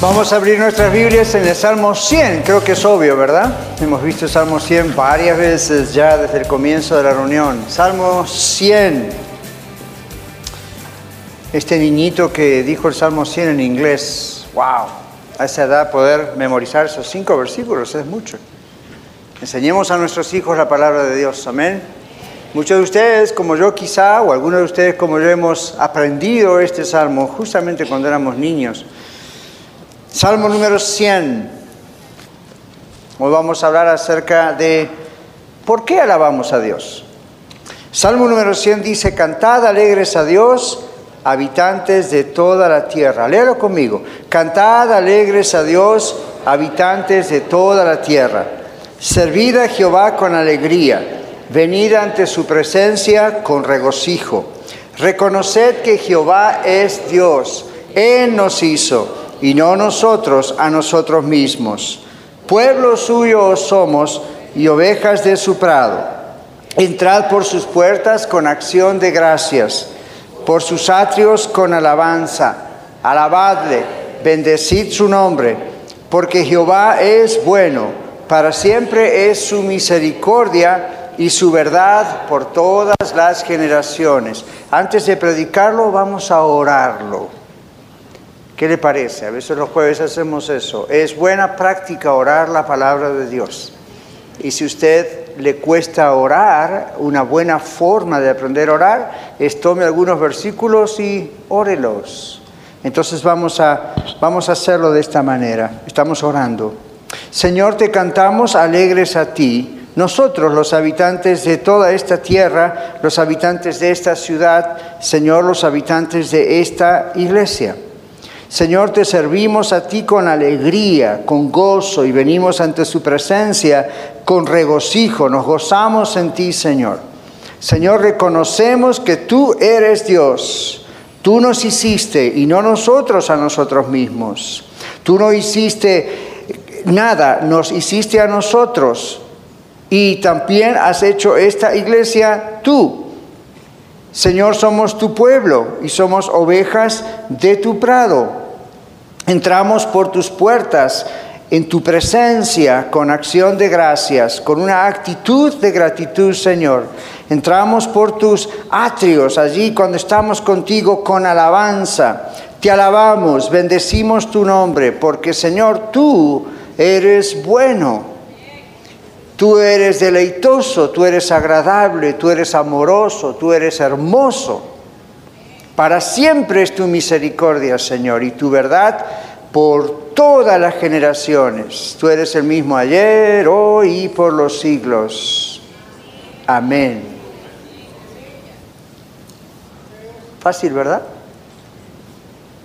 Vamos a abrir nuestras Biblias en el Salmo 100, creo que es obvio, ¿verdad? Hemos visto el Salmo 100 varias veces ya desde el comienzo de la reunión. Salmo 100. Este niñito que dijo el Salmo 100 en inglés, wow, a esa edad poder memorizar esos cinco versículos es mucho. Enseñemos a nuestros hijos la palabra de Dios, amén. Muchos de ustedes, como yo quizá, o algunos de ustedes como yo, hemos aprendido este salmo justamente cuando éramos niños. Salmo número 100. Hoy vamos a hablar acerca de por qué alabamos a Dios. Salmo número 100 dice, cantad alegres a Dios, habitantes de toda la tierra. Léalo conmigo. Cantad alegres a Dios, habitantes de toda la tierra. Servid a Jehová con alegría. Venid ante su presencia con regocijo. Reconoced que Jehová es Dios. Él nos hizo y no nosotros a nosotros mismos. Pueblo suyo somos y ovejas de su prado. Entrad por sus puertas con acción de gracias, por sus atrios con alabanza. Alabadle, bendecid su nombre, porque Jehová es bueno, para siempre es su misericordia y su verdad por todas las generaciones. Antes de predicarlo, vamos a orarlo. ¿Qué le parece? A veces los jueves hacemos eso. Es buena práctica orar la palabra de Dios. Y si usted le cuesta orar, una buena forma de aprender a orar es tome algunos versículos y órelos. Entonces vamos a, vamos a hacerlo de esta manera. Estamos orando. Señor, te cantamos alegres a ti. Nosotros, los habitantes de toda esta tierra, los habitantes de esta ciudad, Señor, los habitantes de esta iglesia. Señor, te servimos a ti con alegría, con gozo y venimos ante su presencia con regocijo. Nos gozamos en ti, Señor. Señor, reconocemos que tú eres Dios. Tú nos hiciste y no nosotros a nosotros mismos. Tú no hiciste nada, nos hiciste a nosotros. Y también has hecho esta iglesia tú. Señor, somos tu pueblo y somos ovejas de tu prado. Entramos por tus puertas en tu presencia con acción de gracias, con una actitud de gratitud, Señor. Entramos por tus atrios allí cuando estamos contigo con alabanza. Te alabamos, bendecimos tu nombre, porque Señor, tú eres bueno. Tú eres deleitoso, tú eres agradable, tú eres amoroso, tú eres hermoso. Para siempre es tu misericordia, Señor, y tu verdad por todas las generaciones. Tú eres el mismo ayer, hoy y por los siglos. Amén. Fácil, ¿verdad?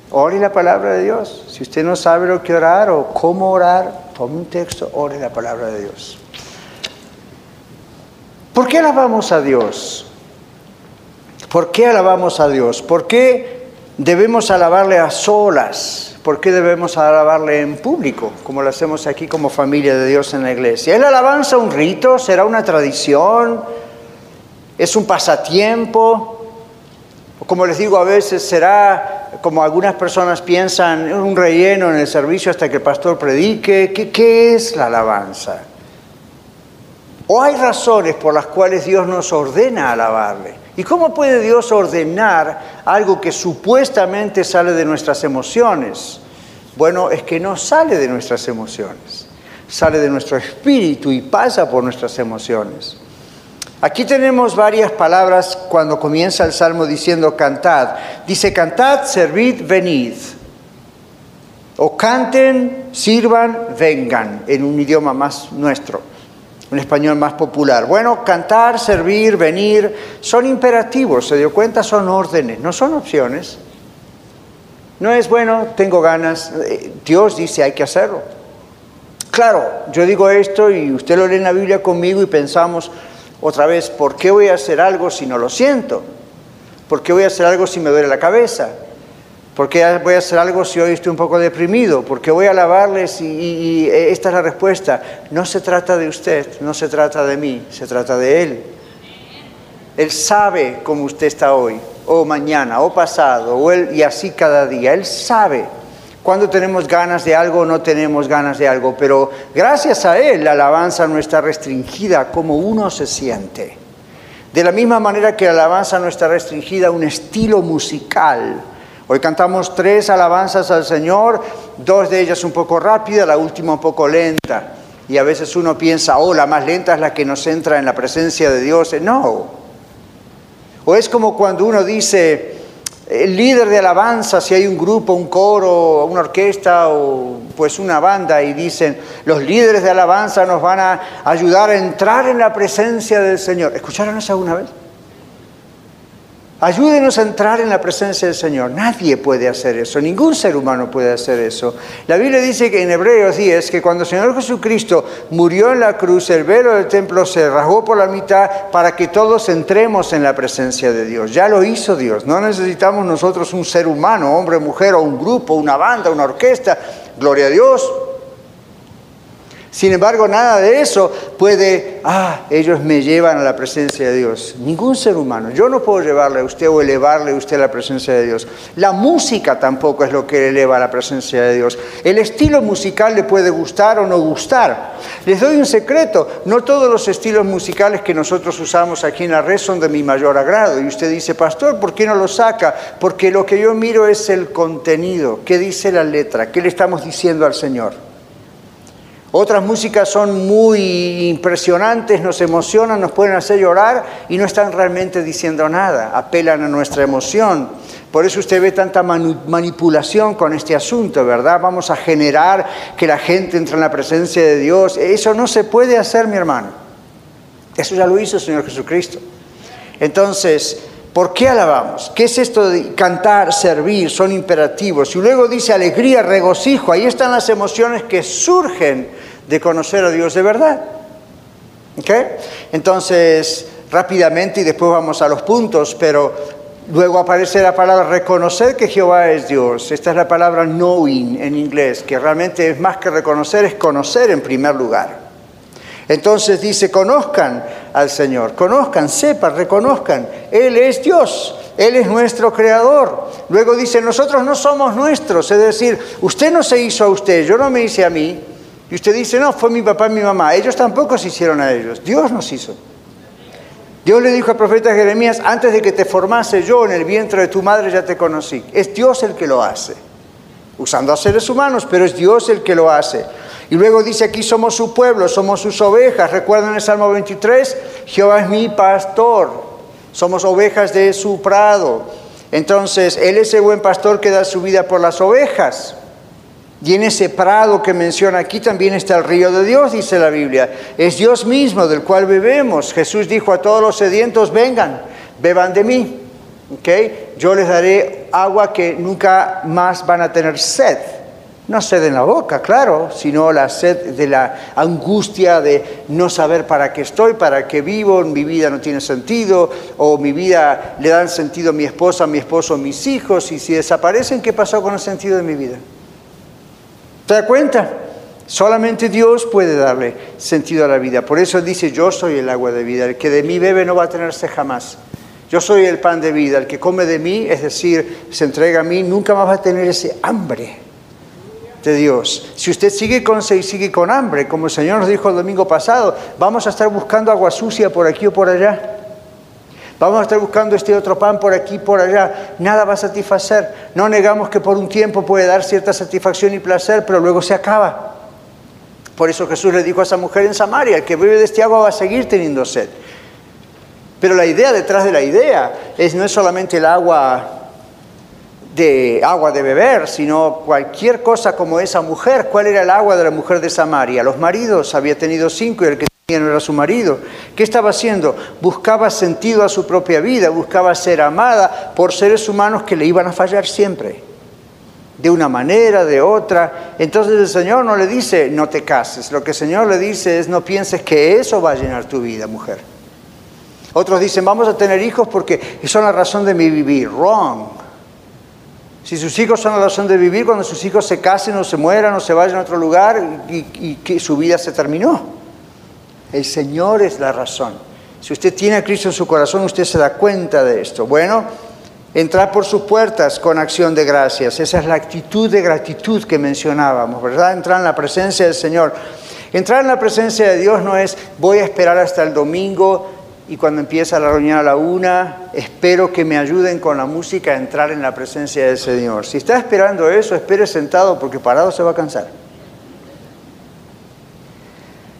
Ore la palabra de Dios. Si usted no sabe lo que orar o cómo orar, tome un texto, ore la palabra de Dios. ¿Por qué alabamos a Dios? ¿Por qué alabamos a Dios? ¿Por qué debemos alabarle a solas? ¿Por qué debemos alabarle en público, como lo hacemos aquí como familia de Dios en la iglesia? ¿Es la alabanza un rito? ¿Será una tradición? ¿Es un pasatiempo? Como les digo a veces, será como algunas personas piensan, un relleno en el servicio hasta que el pastor predique. ¿Qué, qué es la alabanza? ¿O hay razones por las cuales Dios nos ordena alabarle? ¿Y cómo puede Dios ordenar algo que supuestamente sale de nuestras emociones? Bueno, es que no sale de nuestras emociones, sale de nuestro espíritu y pasa por nuestras emociones. Aquí tenemos varias palabras cuando comienza el salmo diciendo cantad. Dice cantad, servid, venid. O canten, sirvan, vengan, en un idioma más nuestro un español más popular. Bueno, cantar, servir, venir, son imperativos, se dio cuenta, son órdenes, no son opciones. No es bueno, tengo ganas, eh, Dios dice hay que hacerlo. Claro, yo digo esto y usted lo lee en la Biblia conmigo y pensamos otra vez, ¿por qué voy a hacer algo si no lo siento? ¿Por qué voy a hacer algo si me duele la cabeza? ¿Por qué voy a hacer algo si hoy estoy un poco deprimido? ¿Por qué voy a alabarles? Y, y, esta es la respuesta. No se trata de usted, no se trata de mí, se trata de Él. Él sabe cómo usted está hoy, o mañana, o pasado, o él, y así cada día. Él sabe cuando tenemos ganas de algo o no tenemos ganas de algo, pero gracias a Él la alabanza no está restringida como uno se siente. De la misma manera que la alabanza no está restringida a un estilo musical. Hoy cantamos tres alabanzas al Señor, dos de ellas un poco rápidas, la última un poco lenta. Y a veces uno piensa, oh, la más lenta es la que nos entra en la presencia de Dios. No. O es como cuando uno dice, el líder de alabanza, si hay un grupo, un coro, una orquesta o pues una banda y dicen, los líderes de alabanza nos van a ayudar a entrar en la presencia del Señor. ¿Escucharon eso alguna vez? Ayúdenos a entrar en la presencia del Señor. Nadie puede hacer eso, ningún ser humano puede hacer eso. La Biblia dice que en Hebreos 10 que cuando el Señor Jesucristo murió en la cruz, el velo del templo se rasgó por la mitad para que todos entremos en la presencia de Dios. Ya lo hizo Dios. No necesitamos nosotros un ser humano, hombre, mujer o un grupo, una banda, una orquesta. Gloria a Dios. Sin embargo, nada de eso puede, ah, ellos me llevan a la presencia de Dios. Ningún ser humano. Yo no puedo llevarle a usted o elevarle a usted a la presencia de Dios. La música tampoco es lo que eleva a la presencia de Dios. El estilo musical le puede gustar o no gustar. Les doy un secreto. No todos los estilos musicales que nosotros usamos aquí en la red son de mi mayor agrado. Y usted dice, pastor, ¿por qué no lo saca? Porque lo que yo miro es el contenido. ¿Qué dice la letra? ¿Qué le estamos diciendo al Señor? Otras músicas son muy impresionantes, nos emocionan, nos pueden hacer llorar y no están realmente diciendo nada, apelan a nuestra emoción. Por eso usted ve tanta manipulación con este asunto, ¿verdad? Vamos a generar que la gente entre en la presencia de Dios. Eso no se puede hacer, mi hermano. Eso ya lo hizo el Señor Jesucristo. Entonces, ¿Por qué alabamos? ¿Qué es esto de cantar, servir? Son imperativos. Y luego dice alegría, regocijo. Ahí están las emociones que surgen de conocer a Dios de verdad. Entonces, rápidamente y después vamos a los puntos, pero luego aparece la palabra reconocer que Jehová es Dios. Esta es la palabra knowing en inglés, que realmente es más que reconocer, es conocer en primer lugar. Entonces dice, conozcan al Señor, conozcan, sepan, reconozcan, Él es Dios. Él es nuestro creador. Luego dice, nosotros no somos nuestros, es decir, usted no se hizo a usted, yo no me hice a mí, y usted dice, no, fue mi papá y mi mamá. Ellos tampoco se hicieron a ellos. Dios nos hizo. Dios le dijo al profeta Jeremías, antes de que te formase yo en el vientre de tu madre ya te conocí. Es Dios el que lo hace. Usando a seres humanos, pero es Dios el que lo hace. Y luego dice aquí somos su pueblo, somos sus ovejas. Recuerdan el Salmo 23, Jehová es mi pastor. Somos ovejas de su prado. Entonces, Él es el buen pastor que da su vida por las ovejas. Y en ese prado que menciona aquí también está el río de Dios, dice la Biblia. Es Dios mismo del cual bebemos. Jesús dijo a todos los sedientos, vengan, beban de mí. ¿Okay? Yo les daré agua que nunca más van a tener sed. No sed en la boca, claro, sino la sed de la angustia de no saber para qué estoy, para qué vivo, mi vida no tiene sentido, o mi vida le dan sentido a mi esposa, a mi esposo, a mis hijos, y si desaparecen, ¿qué pasó con el sentido de mi vida? ¿Te das cuenta? Solamente Dios puede darle sentido a la vida. Por eso dice, yo soy el agua de vida. El que de mí bebe no va a tenerse jamás. Yo soy el pan de vida. El que come de mí, es decir, se entrega a mí, nunca más va a tener ese hambre de Dios. Si usted sigue con y sigue con hambre, como el Señor nos dijo el domingo pasado, vamos a estar buscando agua sucia por aquí o por allá. Vamos a estar buscando este otro pan por aquí, por allá. Nada va a satisfacer. No negamos que por un tiempo puede dar cierta satisfacción y placer, pero luego se acaba. Por eso Jesús le dijo a esa mujer en Samaria, el que bebe de este agua va a seguir teniendo sed. Pero la idea detrás de la idea es no es solamente el agua de agua de beber, sino cualquier cosa como esa mujer. ¿Cuál era el agua de la mujer de Samaria? Los maridos había tenido cinco y el que no era su marido. ¿Qué estaba haciendo? Buscaba sentido a su propia vida, buscaba ser amada por seres humanos que le iban a fallar siempre. de una manera, de otra. Entonces el Señor no le dice, no te cases. Lo que el Señor le dice es, no pienses que eso va a llenar tu vida, mujer. Otros dicen, vamos a tener hijos porque son la razón de mi vivir. Wrong. Si sus hijos son la razón de vivir, cuando sus hijos se casen o se mueran o se vayan a otro lugar y, que su vida se terminó. El Señor es la razón. Si usted tiene a Cristo en su corazón, usted se da cuenta de esto. Bueno, entrar por sus puertas con acción de gracias. Esa es la actitud de gratitud que mencionábamos, ¿verdad? Entrar en la presencia del Señor. Entrar en la presencia de Dios no es voy a esperar hasta el domingo y cuando empieza la reunión a la una, espero que me ayuden con la música a entrar en la presencia del Señor. Si está esperando eso, espere sentado porque parado se va a cansar.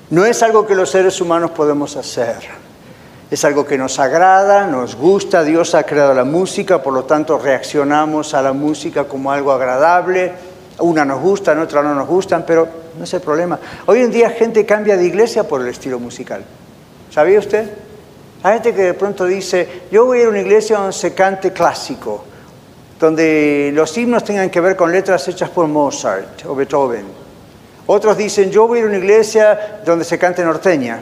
No es algo que los seres humanos podemos hacer es algo que nos agrada, nos gusta, Dios ha creado la música, por lo tanto reaccionamos a la música como algo agradable, una nos gusta, otra no nos gustan, pero no es el problema. Hoy en día gente cambia de iglesia por el estilo musical. ¿Sabía usted? Hay gente que de pronto dice, yo voy a ir a una iglesia donde se cante clásico, donde los himnos tengan que ver con letras hechas por Mozart o Beethoven. Otros dicen, yo voy a ir a una iglesia donde se cante norteña.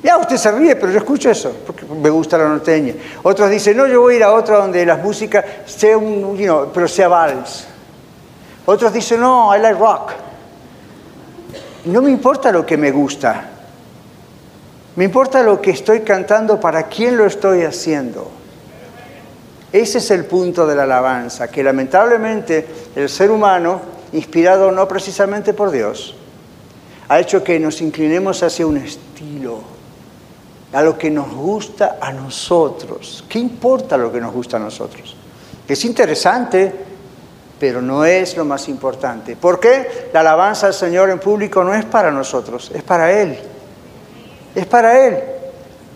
Ya usted se ríe, pero yo escucho eso, porque me gusta la norteña. Otros dicen, no, yo voy a ir a otra donde la música sea you pero sea vals. Otros dicen, no, I like rock. No me importa lo que me gusta. Me importa lo que estoy cantando, para quién lo estoy haciendo. Ese es el punto de la alabanza, que lamentablemente el ser humano, inspirado no precisamente por Dios, ha hecho que nos inclinemos hacia un estilo a lo que nos gusta a nosotros. ¿Qué importa lo que nos gusta a nosotros? Es interesante, pero no es lo más importante. ¿Por qué? La alabanza al Señor en público no es para nosotros, es para Él. Es para Él.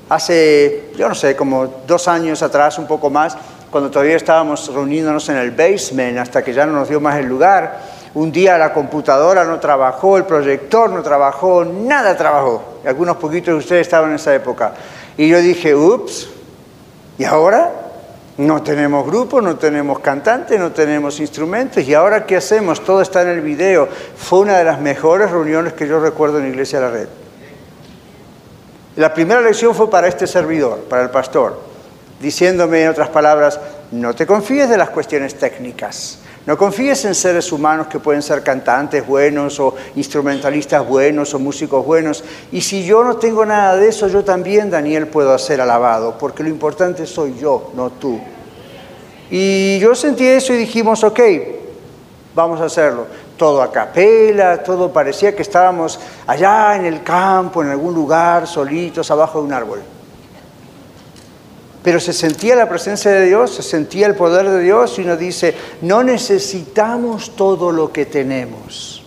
Hace, yo no sé, como dos años atrás, un poco más, cuando todavía estábamos reuniéndonos en el basement, hasta que ya no nos dio más el lugar, un día la computadora no trabajó, el proyector no trabajó, nada trabajó. Algunos poquitos de ustedes estaban en esa época. Y yo dije, ups, ¿y ahora? No tenemos grupo, no tenemos cantante, no tenemos instrumentos. ¿Y ahora qué hacemos? Todo está en el video. Fue una de las mejores reuniones que yo recuerdo en Iglesia de la Red. La primera lección fue para este servidor, para el pastor, diciéndome en otras palabras, no te confíes de las cuestiones técnicas. No confíes en seres humanos que pueden ser cantantes buenos o instrumentalistas buenos o músicos buenos. Y si yo no tengo nada de eso, yo también, Daniel, puedo ser alabado, porque lo importante soy yo, no tú. Y yo sentí eso y dijimos, ok, vamos a hacerlo. Todo a capela, todo parecía que estábamos allá en el campo, en algún lugar, solitos, abajo de un árbol pero se sentía la presencia de Dios, se sentía el poder de Dios y uno dice, no necesitamos todo lo que tenemos.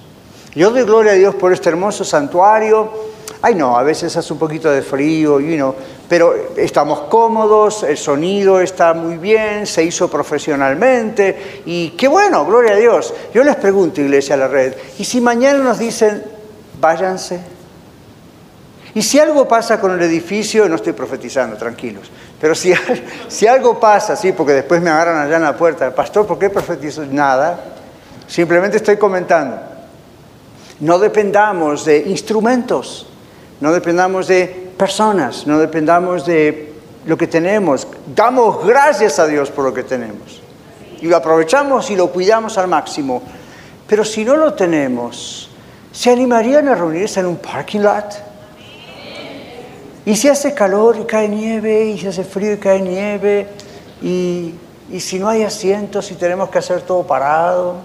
Yo doy gloria a Dios por este hermoso santuario. Ay no, a veces hace un poquito de frío, you know, pero estamos cómodos, el sonido está muy bien, se hizo profesionalmente y qué bueno, gloria a Dios. Yo les pregunto, Iglesia a la Red, ¿y si mañana nos dicen, váyanse? Y si algo pasa con el edificio, no estoy profetizando, tranquilos, pero si, si algo pasa, sí, porque después me agarran allá en la puerta, pastor, ¿por qué profetizo? Nada, simplemente estoy comentando. No dependamos de instrumentos, no dependamos de personas, no dependamos de lo que tenemos. Damos gracias a Dios por lo que tenemos. Y lo aprovechamos y lo cuidamos al máximo. Pero si no lo tenemos, ¿se animarían a reunirse en un parking lot? Y si hace calor y cae nieve, y si hace frío y cae nieve, y, si no hay asientos y tenemos que hacer todo parado,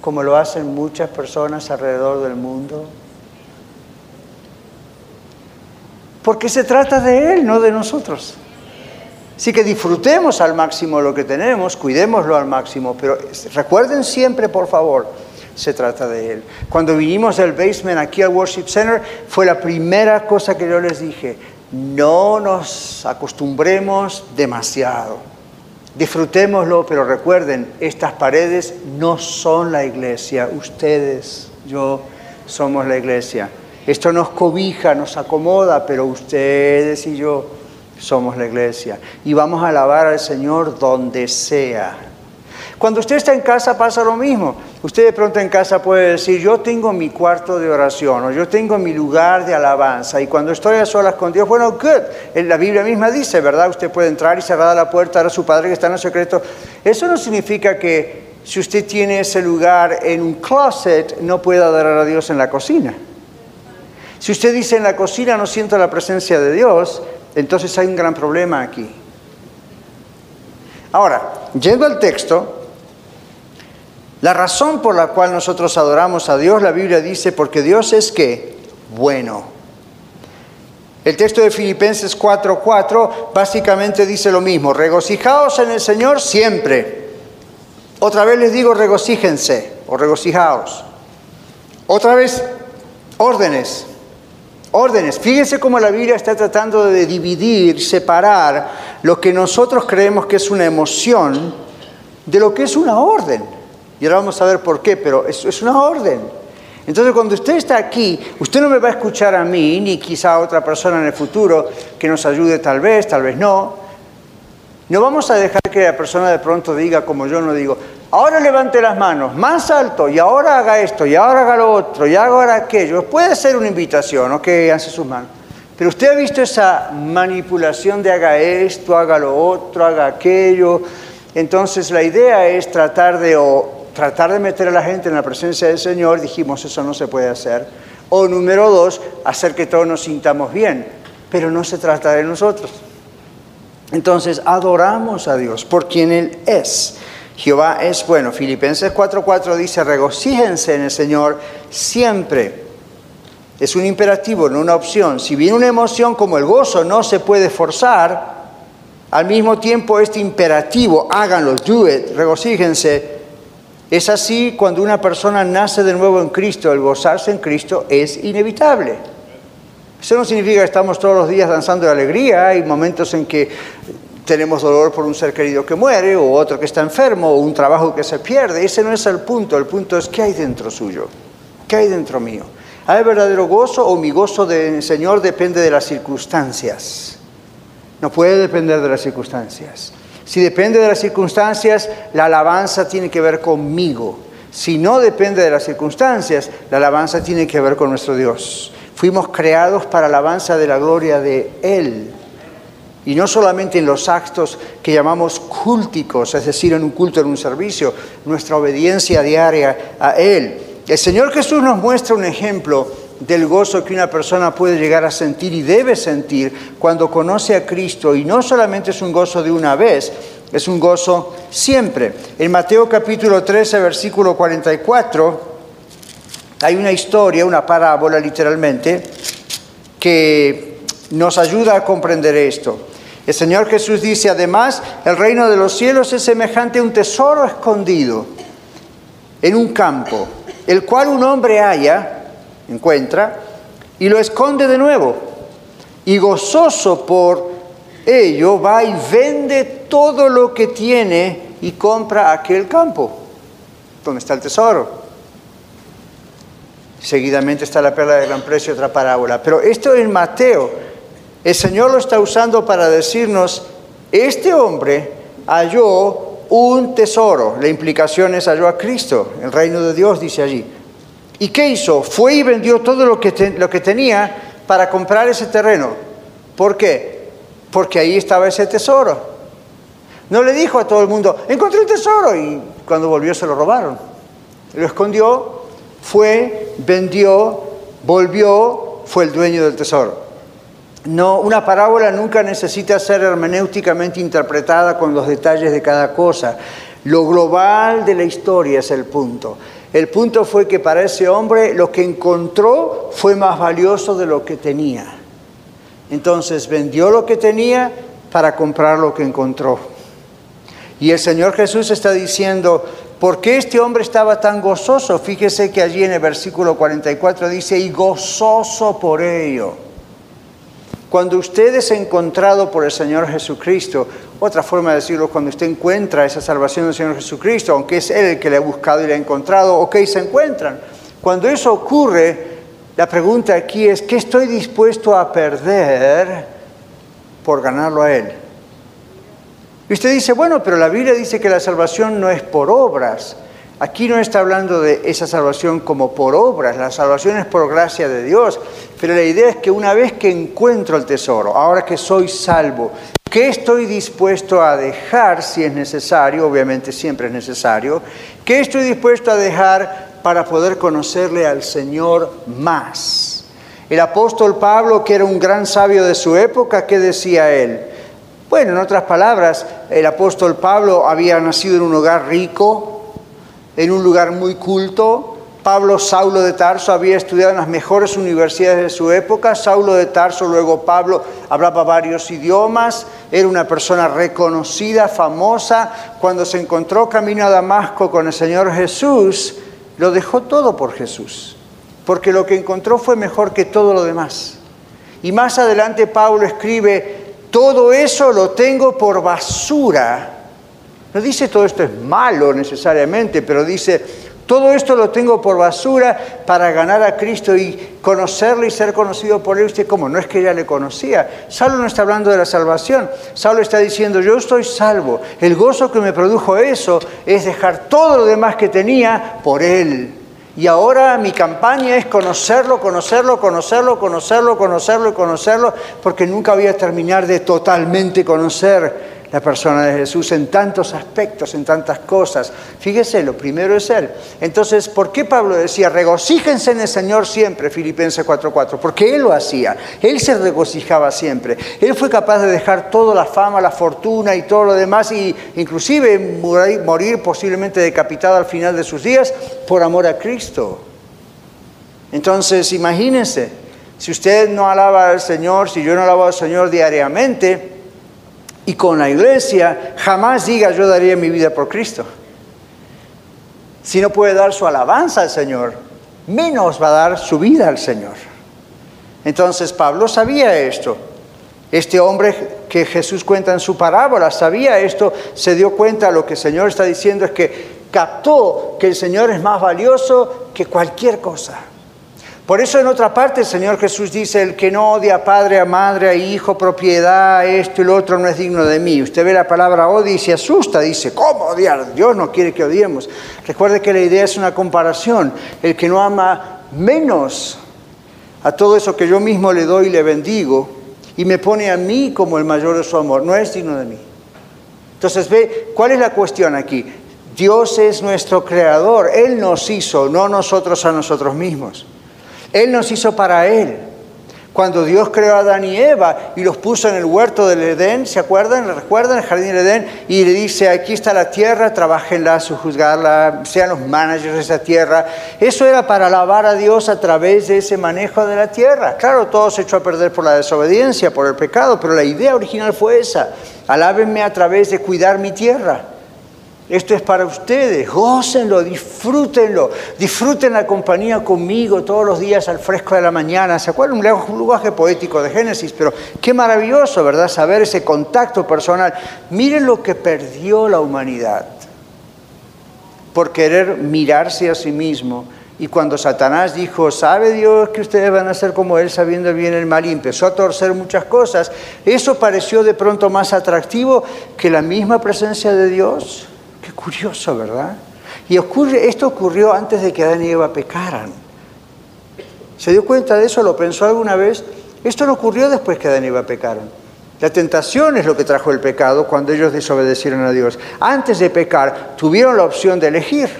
como lo hacen muchas personas alrededor del mundo. Porque se trata de Él, no de nosotros. Así que disfrutemos al máximo lo que tenemos, cuidémoslo al máximo, pero recuerden siempre, por favor, se trata de Él. Cuando vinimos del basement aquí al Worship Center, fue la primera cosa que yo les dije, no nos acostumbremos demasiado. Disfrutémoslo, pero recuerden, estas paredes no son la iglesia, ustedes, yo, somos la iglesia. Esto nos cobija, nos acomoda, pero ustedes y yo somos la iglesia. Y vamos a alabar al Señor donde sea Cuando usted está en casa pasa lo mismo. Usted de pronto en casa puede decir, yo tengo mi cuarto de oración o yo tengo mi lugar de alabanza y cuando estoy a solas con Dios, bueno, good. La Biblia misma dice, ¿verdad? Usted puede entrar y cerrar la puerta a su Padre que está en el secreto. Eso no significa que si usted tiene ese lugar en un closet, no pueda adorar a Dios en la cocina. Si usted dice en la cocina no siento la presencia de Dios, entonces hay un gran problema aquí. Ahora, yendo al texto, la razón por la cual nosotros adoramos a Dios, la Biblia dice, porque Dios es que bueno. El texto de Filipenses 4:4 básicamente dice lo mismo, regocijaos en el Señor siempre. Otra vez les digo, regocíjense o regocijaos. Otra vez, órdenes. Órdenes. Fíjense cómo la Biblia está tratando de dividir, separar lo que nosotros creemos que es una emoción de lo que es una orden. Y ahora vamos a ver por qué, pero es, una orden. Entonces cuando usted está aquí, usted no me va a escuchar a mí, ni quizá a otra persona en el futuro que nos ayude tal vez, tal vez no. No vamos a dejar que la persona de pronto diga como yo no digo, ahora levante las manos, más alto, y ahora haga esto, y ahora haga lo otro, y ahora aquello. Puede ser una invitación, ¿ok? Hace sus manos. Pero usted ha visto esa manipulación de haga esto, haga lo otro, haga aquello. Entonces la idea es tratar de, o, tratar de meter a la gente en la presencia del Señor. Dijimos, eso no se puede hacer. O número dos, hacer que todos nos sintamos bien. Pero no se trata de nosotros. Entonces adoramos a Dios por quien Él es. Jehová es bueno. Filipenses 4:4 dice, regocíjense en el Señor siempre. Es un imperativo, no una opción. Si bien una emoción como el gozo no se puede forzar, al mismo tiempo este imperativo, háganlo, do it, regocíjense, es así cuando una persona nace de nuevo en Cristo, el gozarse en Cristo es inevitable. Eso no significa que estamos todos los días danzando de alegría, hay momentos en que tenemos dolor por un ser querido que muere, o otro que está enfermo, o un trabajo que se pierde. Ese no es el punto, el punto es qué hay dentro suyo, qué hay dentro mío. ¿Hay verdadero gozo o mi gozo del Señor depende de las circunstancias? No puede depender de las circunstancias. Si depende de las circunstancias, la alabanza tiene que ver conmigo. Si no depende de las circunstancias, la alabanza tiene que ver con nuestro Dios. Fuimos creados para alabanza de la gloria de Él. Y no solamente en los actos que llamamos cúlticos, es decir, en un culto, en un servicio, nuestra obediencia diaria a Él. El Señor Jesús nos muestra un ejemplo del gozo que una persona puede llegar a sentir y debe sentir cuando conoce a Cristo. Y no solamente es un gozo de una vez, es un gozo siempre. En Mateo capítulo 13, versículo 44, hay una historia, una parábola literalmente, que nos ayuda a comprender esto. El Señor Jesús dice, además, el reino de los cielos es semejante a un tesoro escondido en un campo, el cual un hombre halla, encuentra, y lo esconde de nuevo. Y gozoso por ello va y vende todo lo que tiene y compra aquel campo, donde está el tesoro. Seguidamente está la perla de gran precio, otra parábola. Pero esto en Mateo, el Señor lo está usando para decirnos, este hombre halló un tesoro. La implicación es halló a Cristo, el reino de Dios, dice allí. ¿Y qué hizo? Fue y vendió todo lo que, lo que tenía para comprar ese terreno. ¿Por qué? Porque ahí estaba ese tesoro. No le dijo a todo el mundo, encontré un tesoro y cuando volvió se lo robaron. Lo escondió fue, vendió, volvió, fue el dueño del tesoro. No, una parábola nunca necesita ser hermenéuticamente interpretada con los detalles de cada cosa. Lo global de la historia es el punto. El punto fue que para ese hombre lo que encontró fue más valioso de lo que tenía. Entonces vendió lo que tenía para comprar lo que encontró. Y el Señor Jesús está diciendo, ¿Por qué este hombre estaba tan gozoso? Fíjese que allí en el versículo 44 dice, y gozoso por ello. Cuando usted es encontrado por el Señor Jesucristo, otra forma de decirlo, cuando usted encuentra esa salvación del Señor Jesucristo, aunque es Él el que le ha buscado y le ha encontrado, ok, se encuentran. Cuando eso ocurre, la pregunta aquí es, ¿qué estoy dispuesto a perder por ganarlo a Él? Y usted dice, bueno, pero la Biblia dice que la salvación no es por obras. Aquí no está hablando de esa salvación como por obras, la salvación es por gracia de Dios, pero la idea es que una vez que encuentro el tesoro, ahora que soy salvo, ¿qué estoy dispuesto a dejar si es necesario? Obviamente siempre es necesario. ¿Qué estoy dispuesto a dejar para poder conocerle al Señor más? El apóstol Pablo, que era un gran sabio de su época, ¿qué decía él? Bueno, en otras palabras, el apóstol Pablo había nacido en un hogar rico, en un lugar muy culto. Pablo Saulo de Tarso había estudiado en las mejores universidades de su época. Saulo de Tarso, luego Pablo, hablaba varios idiomas, era una persona reconocida, famosa. Cuando se encontró camino a Damasco con el Señor Jesús, lo dejó todo por Jesús, porque lo que encontró fue mejor que todo lo demás. Y más adelante Pablo escribe, todo eso lo tengo por basura no dice todo esto es malo necesariamente, pero dice, todo esto lo tengo por basura para ganar a Cristo y conocerle y ser conocido por él. Usted, ¿cómo? No es que ya le conocía. Saulo no está hablando de la salvación. Saulo está diciendo, yo estoy salvo. El gozo que me produjo eso es dejar todo lo demás que tenía por él. Y ahora mi campaña es conocerlo, conocerlo, conocerlo, conocerlo, conocerlo y conocerlo, porque nunca voy a terminar de totalmente conocer la persona de Jesús en tantos aspectos, en tantas cosas. Fíjese, lo primero es Él. Entonces, ¿por qué Pablo decía, regocíjense en el Señor siempre, Filipenses 4:4? Porque Él lo hacía, Él se regocijaba siempre. Él fue capaz de dejar toda la fama, la fortuna y todo lo demás, y inclusive morir posiblemente decapitado al final de sus días por amor a Cristo. Entonces, imagínense, si usted no alaba al Señor, si yo no alabo al Señor diariamente, y con la iglesia, jamás diga yo daría mi vida por Cristo. Si no puede dar su alabanza al Señor, menos va a dar su vida al Señor. Entonces Pablo sabía esto. Este hombre que Jesús cuenta en su parábola sabía esto, se dio cuenta, lo que el Señor está diciendo es que captó que el Señor es más valioso que cualquier cosa. Por eso en otra parte el Señor Jesús dice, el que no odia a padre, a madre, a hijo, propiedad, esto y lo otro no es digno de mí. Usted ve la palabra odia y se asusta, dice, ¿cómo odiar? Dios no quiere que odiemos. Recuerde que la idea es una comparación. El que no ama menos a todo eso que yo mismo le doy y le bendigo y me pone a mí como el mayor de su amor, no es digno de mí. Entonces ve, ¿cuál es la cuestión aquí? Dios es nuestro creador, Él nos hizo, no nosotros a nosotros mismos. Él nos hizo para Él. Cuando Dios creó a Adán y Eva y los puso en el huerto del Edén, ¿se acuerdan? ¿Recuerdan el jardín del Edén? Y le dice, aquí está la tierra, trabajenla, sujuzgarla, sean los managers de esa tierra. Eso era para alabar a Dios a través de ese manejo de la tierra. Claro, todo se echó a perder por la desobediencia, por el pecado, pero la idea original fue esa. Alábenme a través de cuidar mi tierra. Esto es para ustedes, gócenlo, disfrútenlo, disfruten la compañía conmigo todos los días al fresco de la mañana. ¿Se acuerdan? Un lenguaje poético de Génesis, pero qué maravilloso, ¿verdad? Saber ese contacto personal. Miren lo que perdió la humanidad por querer mirarse a sí mismo. Y cuando Satanás dijo, ¿sabe Dios que ustedes van a ser como Él sabiendo bien el mal? Y empezó a torcer muchas cosas. Eso pareció de pronto más atractivo que la misma presencia de Dios. Qué curioso, ¿verdad? Y ocurre, esto ocurrió antes de que Adán y Eva pecaran. ¿Se dio cuenta de eso? ¿Lo pensó alguna vez? Esto no ocurrió después que Adán y Eva pecaron. La tentación es lo que trajo el pecado cuando ellos desobedecieron a Dios. Antes de pecar, tuvieron la opción de elegir.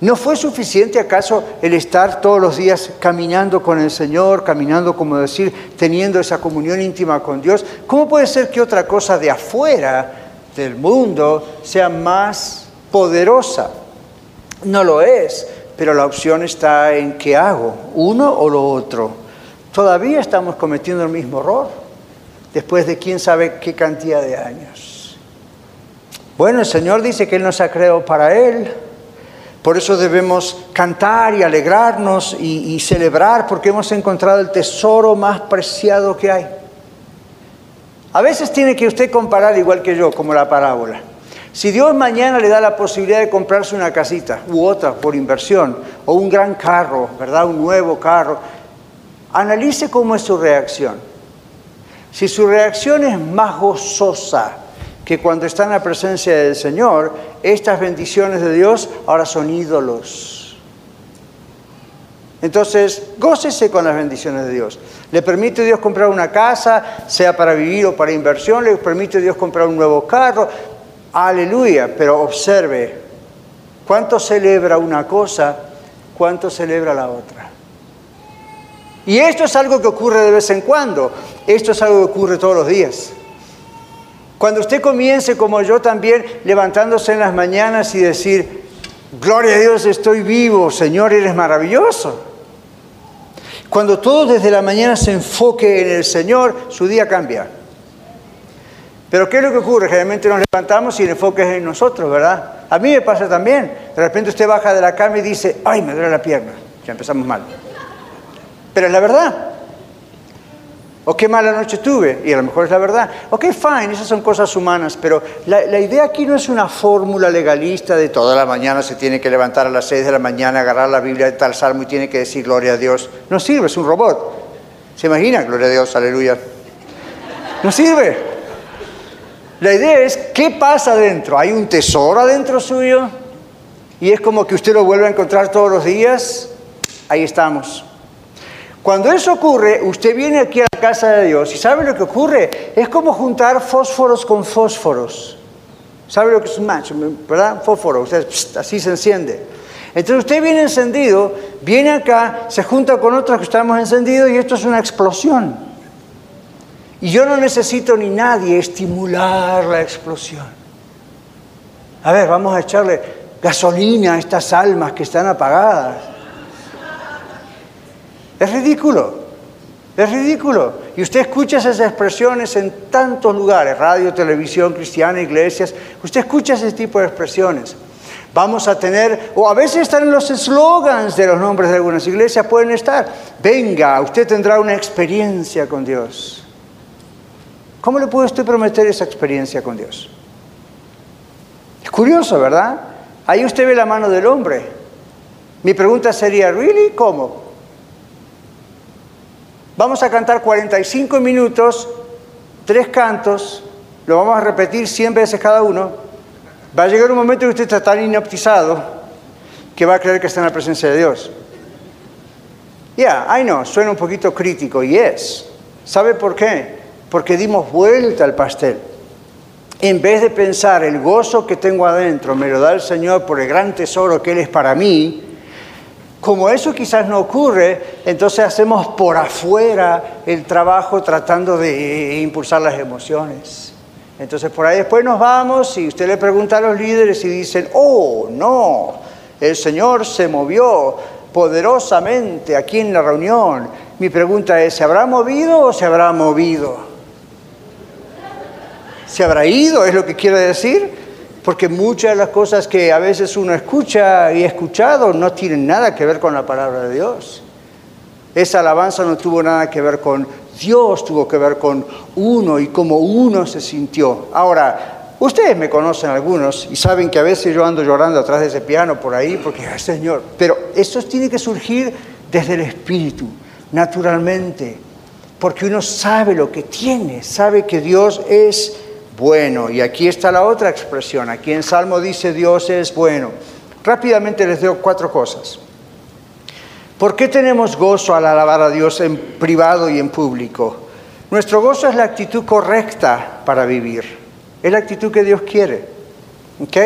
¿No fue suficiente acaso el estar todos los días caminando con el Señor, caminando, como decir, teniendo esa comunión íntima con Dios? ¿Cómo puede ser que otra cosa de afuera del mundo sea más poderosa. No lo es, pero la opción está en qué hago, uno o lo otro. Todavía estamos cometiendo el mismo error, después de quién sabe qué cantidad de años. Bueno, el Señor dice que Él nos ha creado para Él, por eso debemos cantar y alegrarnos y, y celebrar, porque hemos encontrado el tesoro más preciado que hay. A veces tiene que usted comparar igual que yo, como la parábola. Si Dios mañana le da la posibilidad de comprarse una casita u otra por inversión, o un gran carro, ¿verdad? Un nuevo carro, analice cómo es su reacción. Si su reacción es más gozosa que cuando está en la presencia del Señor, estas bendiciones de Dios ahora son ídolos. Entonces, gócese con las bendiciones de Dios. Le permite Dios comprar una casa, sea para vivir o para inversión, le permite Dios comprar un nuevo carro. Aleluya, pero observe, ¿cuánto celebra una cosa? ¿Cuánto celebra la otra? Y esto es algo que ocurre de vez en cuando, esto es algo que ocurre todos los días. Cuando usted comience, como yo también, levantándose en las mañanas y decir, gloria a Dios, estoy vivo, Señor, eres maravilloso. Cuando todo desde la mañana se enfoque en el Señor, su día cambia. Pero ¿qué es lo que ocurre? Generalmente nos levantamos y el enfoque es en nosotros, ¿verdad? A mí me pasa también. De repente usted baja de la cama y dice, ay, me duele la pierna. Ya empezamos mal. Pero es la verdad. O qué mala noche tuve, y a lo mejor es la verdad. Ok, fine, esas son cosas humanas, pero la, la idea aquí no es una fórmula legalista de toda la mañana se tiene que levantar a las 6 de la mañana, agarrar la Biblia de tal salmo y tiene que decir gloria a Dios. No sirve, es un robot. ¿Se imagina? Gloria a Dios, aleluya. No sirve. La idea es, ¿qué pasa adentro? ¿Hay un tesoro adentro suyo? Y es como que usted lo vuelve a encontrar todos los días. Ahí estamos. Cuando eso ocurre, usted viene aquí a la casa de Dios y ¿sabe lo que ocurre? Es como juntar fósforos con fósforos. ¿Sabe lo que es un match? ¿Verdad? Fósforo, usted, así se enciende. Entonces usted viene encendido, viene acá, se junta con otros que estamos encendidos y esto es una explosión. Y yo no necesito ni nadie estimular la explosión. A ver, vamos a echarle gasolina a estas almas que están apagadas. Es ridículo, es ridículo. Y usted escucha esas expresiones en tantos lugares, radio, televisión, cristiana, iglesias, usted escucha ese tipo de expresiones. Vamos a tener, o a veces están en los eslogans de los nombres de algunas iglesias, pueden estar, venga, usted tendrá una experiencia con Dios. ¿Cómo le puede usted prometer esa experiencia con Dios? Es curioso, ¿verdad? Ahí usted ve la mano del hombre. Mi pregunta sería, ¿really? ¿Cómo? Vamos a cantar 45 minutos, tres cantos, lo vamos a repetir 100 veces cada uno. Va a llegar un momento que usted está tan inoptizado que va a creer que está en la presencia de Dios. Ya, yeah, I know, suena un poquito crítico, y es. ¿Sabe por qué? Porque dimos vuelta al pastel. En vez de pensar el gozo que tengo adentro, me lo da el Señor por el gran tesoro que Él es para mí, como eso quizás no ocurre, entonces hacemos por afuera el trabajo tratando de impulsar las emociones. Entonces por ahí después nos vamos y usted le pregunta a los líderes y dicen, oh, no, el Señor se movió poderosamente aquí en la reunión. Mi pregunta es, ¿se habrá movido o se habrá movido? ¿Se habrá ido? ¿Es lo que quiere decir? Porque muchas de las cosas que a veces uno escucha y ha escuchado no tienen nada que ver con la palabra de Dios. Esa alabanza no tuvo nada que ver con Dios, tuvo que ver con uno y cómo uno se sintió. Ahora, ustedes me conocen algunos y saben que a veces yo ando llorando atrás de ese piano por ahí porque, Señor, pero eso tiene que surgir desde el Espíritu, naturalmente, porque uno sabe lo que tiene, sabe que Dios es bueno. Y aquí está la otra expresión. Aquí en Salmo dice Dios es bueno. Rápidamente les doy cuatro cosas. ¿Por qué tenemos gozo al alabar a Dios en privado y en público? Nuestro gozo es la actitud correcta para vivir. Es la actitud que Dios quiere. ¿Ok?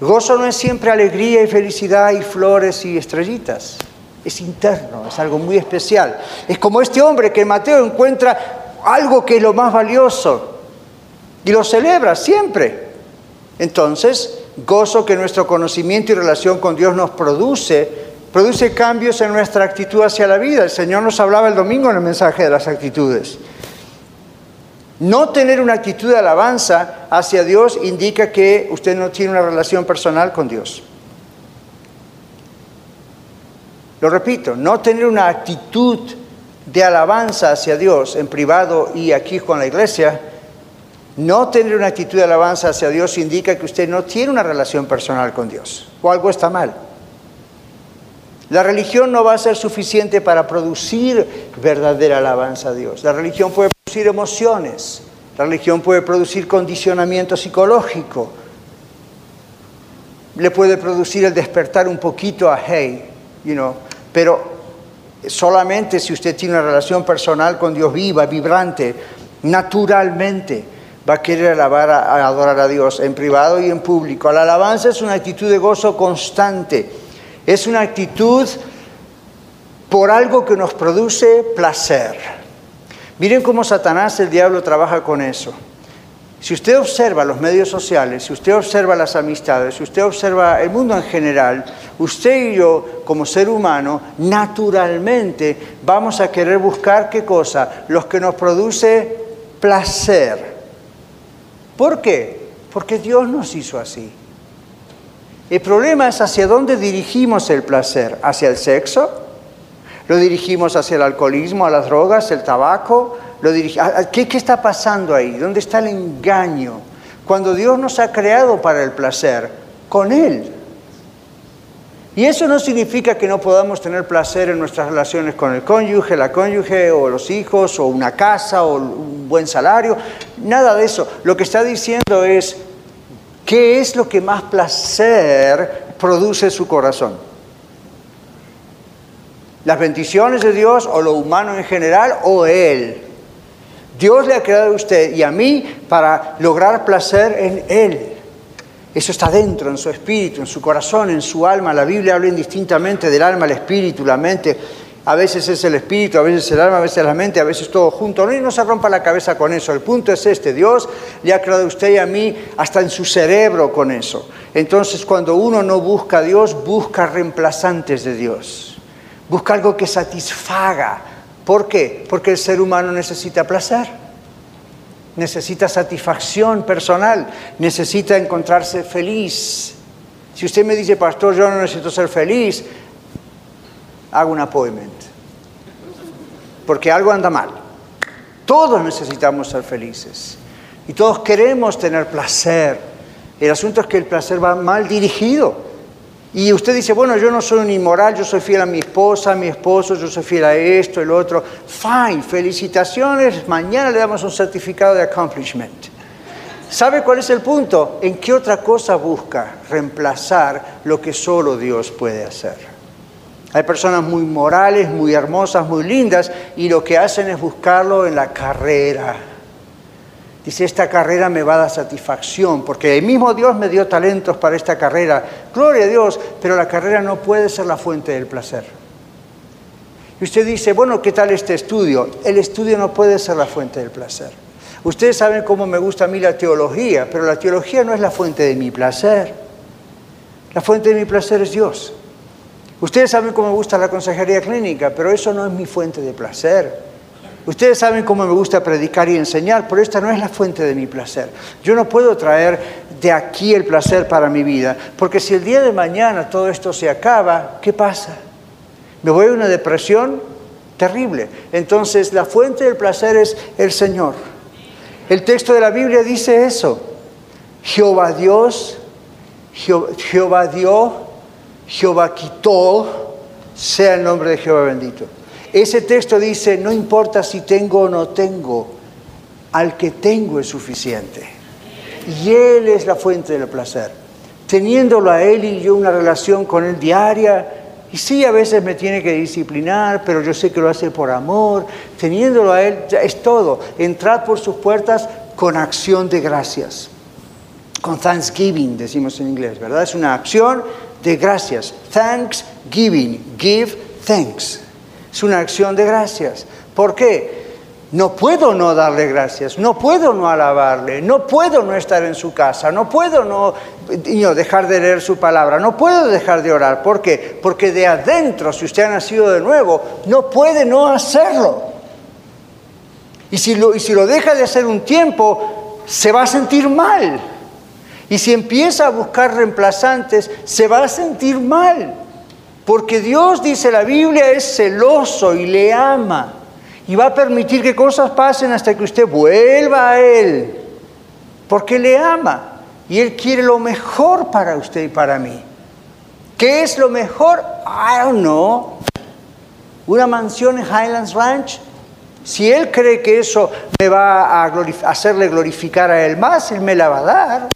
Gozo no es siempre alegría y felicidad y flores y estrellitas. Es interno, es algo muy especial. Es como este hombre que Mateo encuentra algo que es lo más valioso, y lo celebra siempre. Entonces, gozo que nuestro conocimiento y relación con Dios nos produce, produce cambios en nuestra actitud hacia la vida. El Señor nos hablaba el domingo en el mensaje de las actitudes. No tener una actitud de alabanza hacia Dios indica que usted no tiene una relación personal con Dios. Lo repito, no tener una actitud de alabanza hacia Dios en privado y aquí con la iglesia no tener una actitud de alabanza hacia Dios indica que usted no tiene una relación personal con Dios o algo está mal. La religión no va a ser suficiente para producir verdadera alabanza a Dios. La religión puede producir emociones, La religión puede producir condicionamiento psicológico. Le puede producir el despertar un poquito a hey, you know, pero solamente si usted tiene una relación personal con Dios viva, vibrante, naturalmente va a querer alabar, a, adorar a Dios en privado y en público. La alabanza es una actitud de gozo constante, es una actitud por algo que nos produce placer. Miren cómo Satanás, el diablo, trabaja con eso. Si usted observa los medios sociales, si usted observa las amistades, si usted observa el mundo en general, usted y yo, como ser humano, naturalmente vamos a querer buscar qué cosa? Los que nos produce placer. ¿Por qué? Porque Dios nos hizo así. El problema es hacia dónde dirigimos el placer, hacia el sexo, lo dirigimos hacia el alcoholismo, a las drogas, el tabaco, ¿Qué, ¿Qué está pasando ahí? ¿Dónde está el engaño? Cuando Dios nos ha creado para el placer, con Él. Y eso no significa que no podamos tener placer en nuestras relaciones con el cónyuge, la cónyuge o los hijos o una casa o un buen salario. Nada de eso. Lo que está diciendo es, ¿qué es lo que más placer produce su corazón? ¿Las bendiciones de Dios o lo humano en general o Él? Dios le ha creado a usted y a mí para lograr placer en Él. Eso está dentro, en su espíritu, en su corazón, en su alma. La Biblia habla indistintamente del alma, el espíritu, la mente. A veces es el espíritu, a veces el alma, a veces la mente, a veces todo junto. No, no se rompa la cabeza con eso. El punto es este. Dios le ha creado a usted y a mí hasta en su cerebro con eso. Entonces cuando uno no busca a Dios, busca reemplazantes de Dios. Busca algo que satisfaga. ¿Por qué? Porque el ser humano necesita placer necesita satisfacción personal, necesita encontrarse feliz. Si usted me dice, pastor, yo no necesito ser feliz, hago un appointment. Porque algo anda mal. Todos necesitamos ser felices. Y todos queremos tener placer. El asunto es que el placer va mal dirigido. Y usted dice, bueno, yo no soy un inmoral, yo soy fiel a mi esposa, a mi esposo, yo soy fiel a esto, el otro. Fine, felicitaciones, mañana le damos un certificado de accomplishment. ¿Sabe cuál es el punto? ¿En qué otra cosa busca reemplazar lo que solo Dios puede hacer? Hay personas muy morales, muy hermosas, muy lindas, y lo que hacen es buscarlo en la carrera, Dice, esta carrera me va a dar satisfacción, porque el mismo Dios me dio talentos para esta carrera. Gloria a Dios, pero la carrera no puede ser la fuente del placer. Y usted dice, bueno, ¿qué tal este estudio? El estudio no puede ser la fuente del placer. Ustedes saben cómo me gusta a mí la teología, pero la teología no es la fuente de mi placer. La fuente de mi placer es Dios. Ustedes saben cómo me gusta la consejería clínica, pero eso no es mi fuente de placer. Ustedes saben cómo me gusta predicar y enseñar, pero esta no es la fuente de mi placer. Yo no puedo traer de aquí el placer para mi vida, porque si el día de mañana todo esto se acaba, ¿qué pasa? Me voy a una depresión terrible. Entonces la fuente del placer es el Señor. El texto de la Biblia dice eso. Jehová Dios, Jehová dio, Jehová quitó, sea el nombre de Jehová bendito. Ese texto dice, no importa si tengo o no tengo, al que tengo es suficiente. Y Él es la fuente del placer. Teniéndolo a Él y yo una relación con Él diaria, y sí, a veces me tiene que disciplinar, pero yo sé que lo hace por amor. Teniéndolo a Él, es todo. Entrad por sus puertas con acción de gracias. Con thanksgiving, decimos en inglés, ¿verdad? Es una acción de gracias. Thanksgiving. Give thanks. Es una acción de gracias. ¿Por qué? No puedo no darle gracias, no puedo no alabarle, no puedo no estar en su casa, no puedo no, dejar de leer su palabra, no puedo dejar de orar. ¿Por qué? Porque de adentro, si usted ha nacido de nuevo, no puede no hacerlo. Y si lo, y si lo deja de hacer un tiempo, se va a sentir mal. Y si empieza a buscar reemplazantes, se va a sentir mal. Porque Dios, dice la Biblia, es celoso y le ama. Y va a permitir que cosas pasen hasta que usted vuelva a Él. Porque le ama. Y Él quiere lo mejor para usted y para mí. ¿Qué es lo mejor? I don't know. ¿Una mansión en Highlands Ranch? Si Él cree que eso me va a hacerle glorificar a Él más, Él me la va a dar.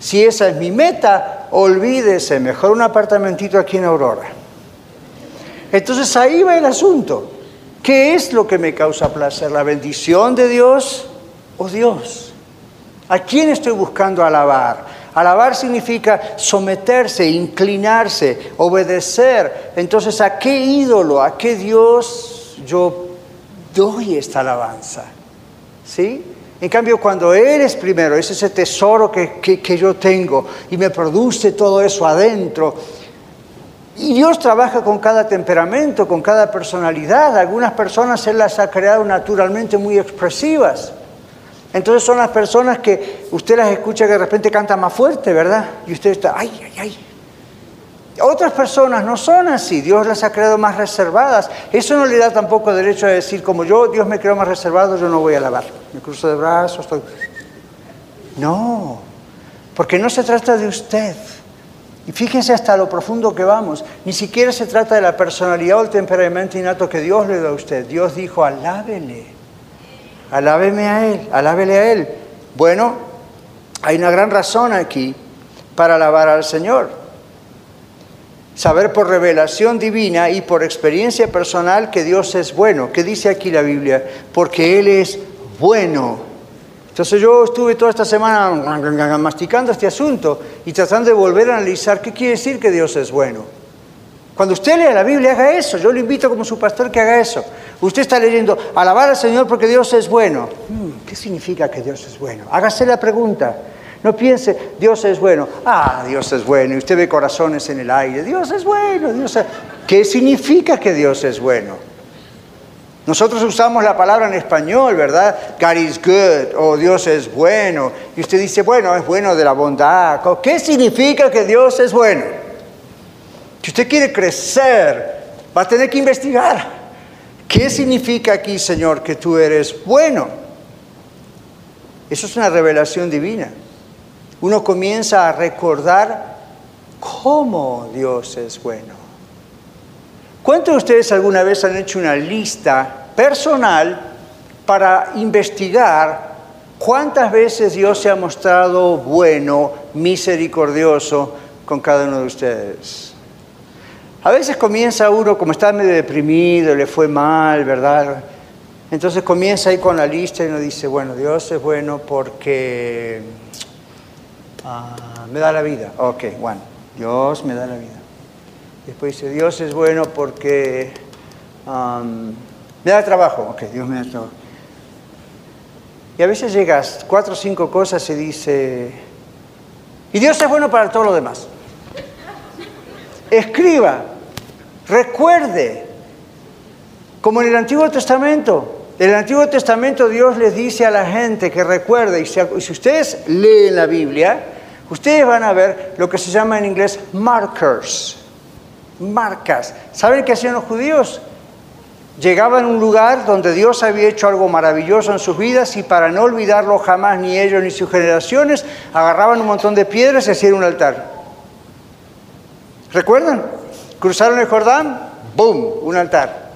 Si esa es mi meta, olvídese, mejor un apartamentito aquí en Aurora. Entonces ahí va el asunto. ¿Qué es lo que me causa placer? ¿La bendición de Dios o Dios? ¿A quién estoy buscando alabar? Alabar significa someterse, inclinarse, obedecer. Entonces, ¿a qué ídolo, a qué Dios yo doy esta alabanza? ¿Sí? En cambio, cuando eres primero, es ese tesoro que, que, yo tengo y me produce todo eso adentro. Y Dios trabaja con cada temperamento, con cada personalidad. Algunas personas Él las ha creado naturalmente muy expresivas. Entonces son las personas que usted las escucha que de repente cantan más fuerte, ¿verdad? Y usted está, ay, ay, ay. Otras personas no son así, Dios las ha creado más reservadas. Eso no le da tampoco derecho a decir, como yo, Dios me creó más reservado, yo no voy a alabar. Me cruzo de brazos, estoy... No, porque no se trata de usted. Y fíjense hasta lo profundo que vamos. Ni siquiera se trata de la personalidad o el temperamento innato que Dios le da a usted. Dios dijo, alábele. Alábeme a Él, alábele a Él. Bueno, hay una gran razón aquí para alabar al Señor. Saber por revelación divina y por experiencia personal que Dios es bueno. ¿Qué dice aquí la Biblia? Porque Él es bueno. Entonces yo estuve toda esta semana masticando este asunto y tratando de volver a analizar qué quiere decir que Dios es bueno. Cuando usted lea la Biblia, haga eso. Yo le invito como su pastor que haga eso. Usted está leyendo, alabar al Señor porque Dios es bueno. Hmm, ¿Qué significa que Dios es bueno? Hágase la pregunta. No piense, Dios es bueno. Ah, Dios es bueno. Y usted ve corazones en el aire. Dios es bueno. Dios ¿Qué significa que Dios es bueno? Nosotros usamos la palabra en español, ¿verdad? God is good o Dios es bueno. Y usted dice, bueno, es bueno de la bondad. ¿Qué significa que Dios es bueno? Si usted quiere crecer, va a tener que investigar. ¿Qué significa aquí, Señor, que tú eres bueno? Eso es una revelación divina. Uno comienza a recordar cómo Dios es bueno. ¿Cuántos de ustedes alguna vez han hecho una lista personal para investigar cuántas veces Dios se ha mostrado bueno, misericordioso con cada uno de ustedes? A veces comienza uno, como está medio deprimido, le fue mal, ¿verdad? Entonces comienza ahí con la lista y uno dice, bueno, Dios es bueno porque ah, me da la vida. Ok, bueno, Dios me da la vida. Después dice, Dios es bueno porque me da trabajo. Ok, Dios me da trabajo. Y a veces llegas cuatro o cinco cosas y dice, y Dios es bueno para todo lo demás. Escriba, recuerde, como en el Antiguo Testamento. En el Antiguo Testamento Dios les dice a la gente que recuerde, y si ustedes leen la Biblia, ustedes van a ver lo que se llama en inglés markers, marcas. ¿Saben qué hacían los judíos? Llegaban a un lugar donde Dios había hecho algo maravilloso en sus vidas y para no olvidarlo jamás ni ellos ni sus generaciones, agarraban un montón de piedras y hacían un altar. ¿Recuerdan? Cruzaron el Jordán, ¡boom! Un altar.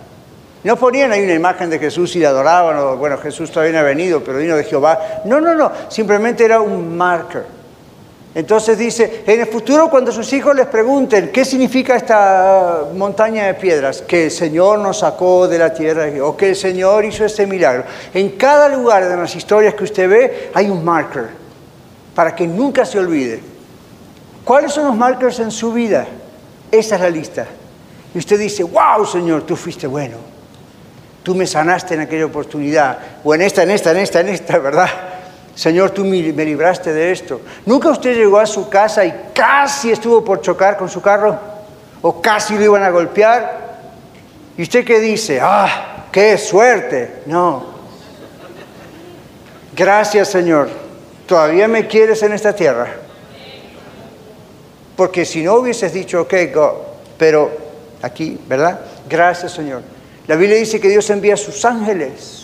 No ponían ahí una imagen de Jesús y le adoraban, o bueno, Jesús todavía no ha venido, pero vino de Jehová. No, no, no, simplemente era un marker. Entonces dice, en el futuro cuando sus hijos les pregunten qué significa esta montaña de piedras, que el Señor nos sacó de la tierra o que el Señor hizo este milagro, en cada lugar de las historias que usted ve hay un marker para que nunca se olvide. ¿Cuáles son los markers en su vida? Esa es la lista. Y usted dice, wow, Señor, tú fuiste bueno. Tú me sanaste en aquella oportunidad. O en esta, en esta, en esta, en esta, ¿verdad? Señor, tú me libraste de esto. ¿Nunca usted llegó a su casa y casi estuvo por chocar con su carro? ¿O casi lo iban a golpear? ¿Y usted qué dice? ¡Ah, qué suerte! No. Gracias, Señor. Todavía me quieres en esta tierra. Porque si no hubieses dicho, ok, go, pero aquí, ¿verdad? Gracias Señor. La Biblia dice que Dios envía a sus ángeles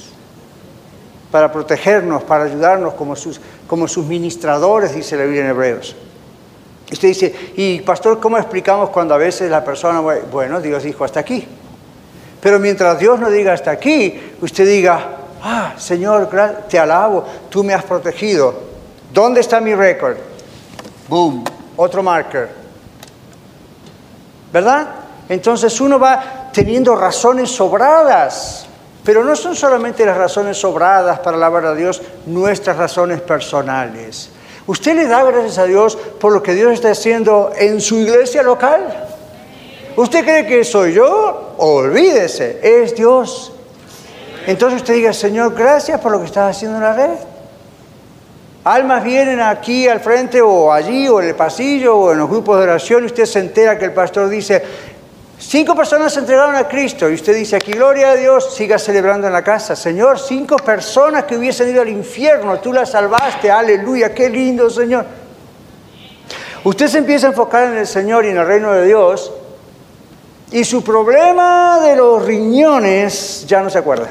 para protegernos, para ayudarnos como sus, como sus ministradores, dice la Biblia en Hebreos. Usted dice, y pastor, ¿cómo explicamos cuando a veces la persona, bueno, Dios dijo hasta aquí? Pero mientras Dios no diga hasta aquí, usted diga, ah, Señor, te alabo, tú me has protegido. ¿Dónde está mi récord? Boom, otro marker. ¿Verdad? Entonces uno va teniendo razones sobradas, pero no son solamente las razones sobradas para alabar a Dios, nuestras razones personales. ¿Usted le da gracias a Dios por lo que Dios está haciendo en su iglesia local? ¿Usted cree que soy yo? Olvídese, es Dios. Entonces usted diga, Señor, gracias por lo que estás haciendo en la red. Almas vienen aquí al frente o allí o en el pasillo o en los grupos de oración y usted se entera que el pastor dice, cinco personas se entregaron a Cristo y usted dice aquí, gloria a Dios, siga celebrando en la casa. Señor, cinco personas que hubiesen ido al infierno, tú las salvaste, aleluya, qué lindo Señor. Usted se empieza a enfocar en el Señor y en el reino de Dios y su problema de los riñones ya no se acuerda.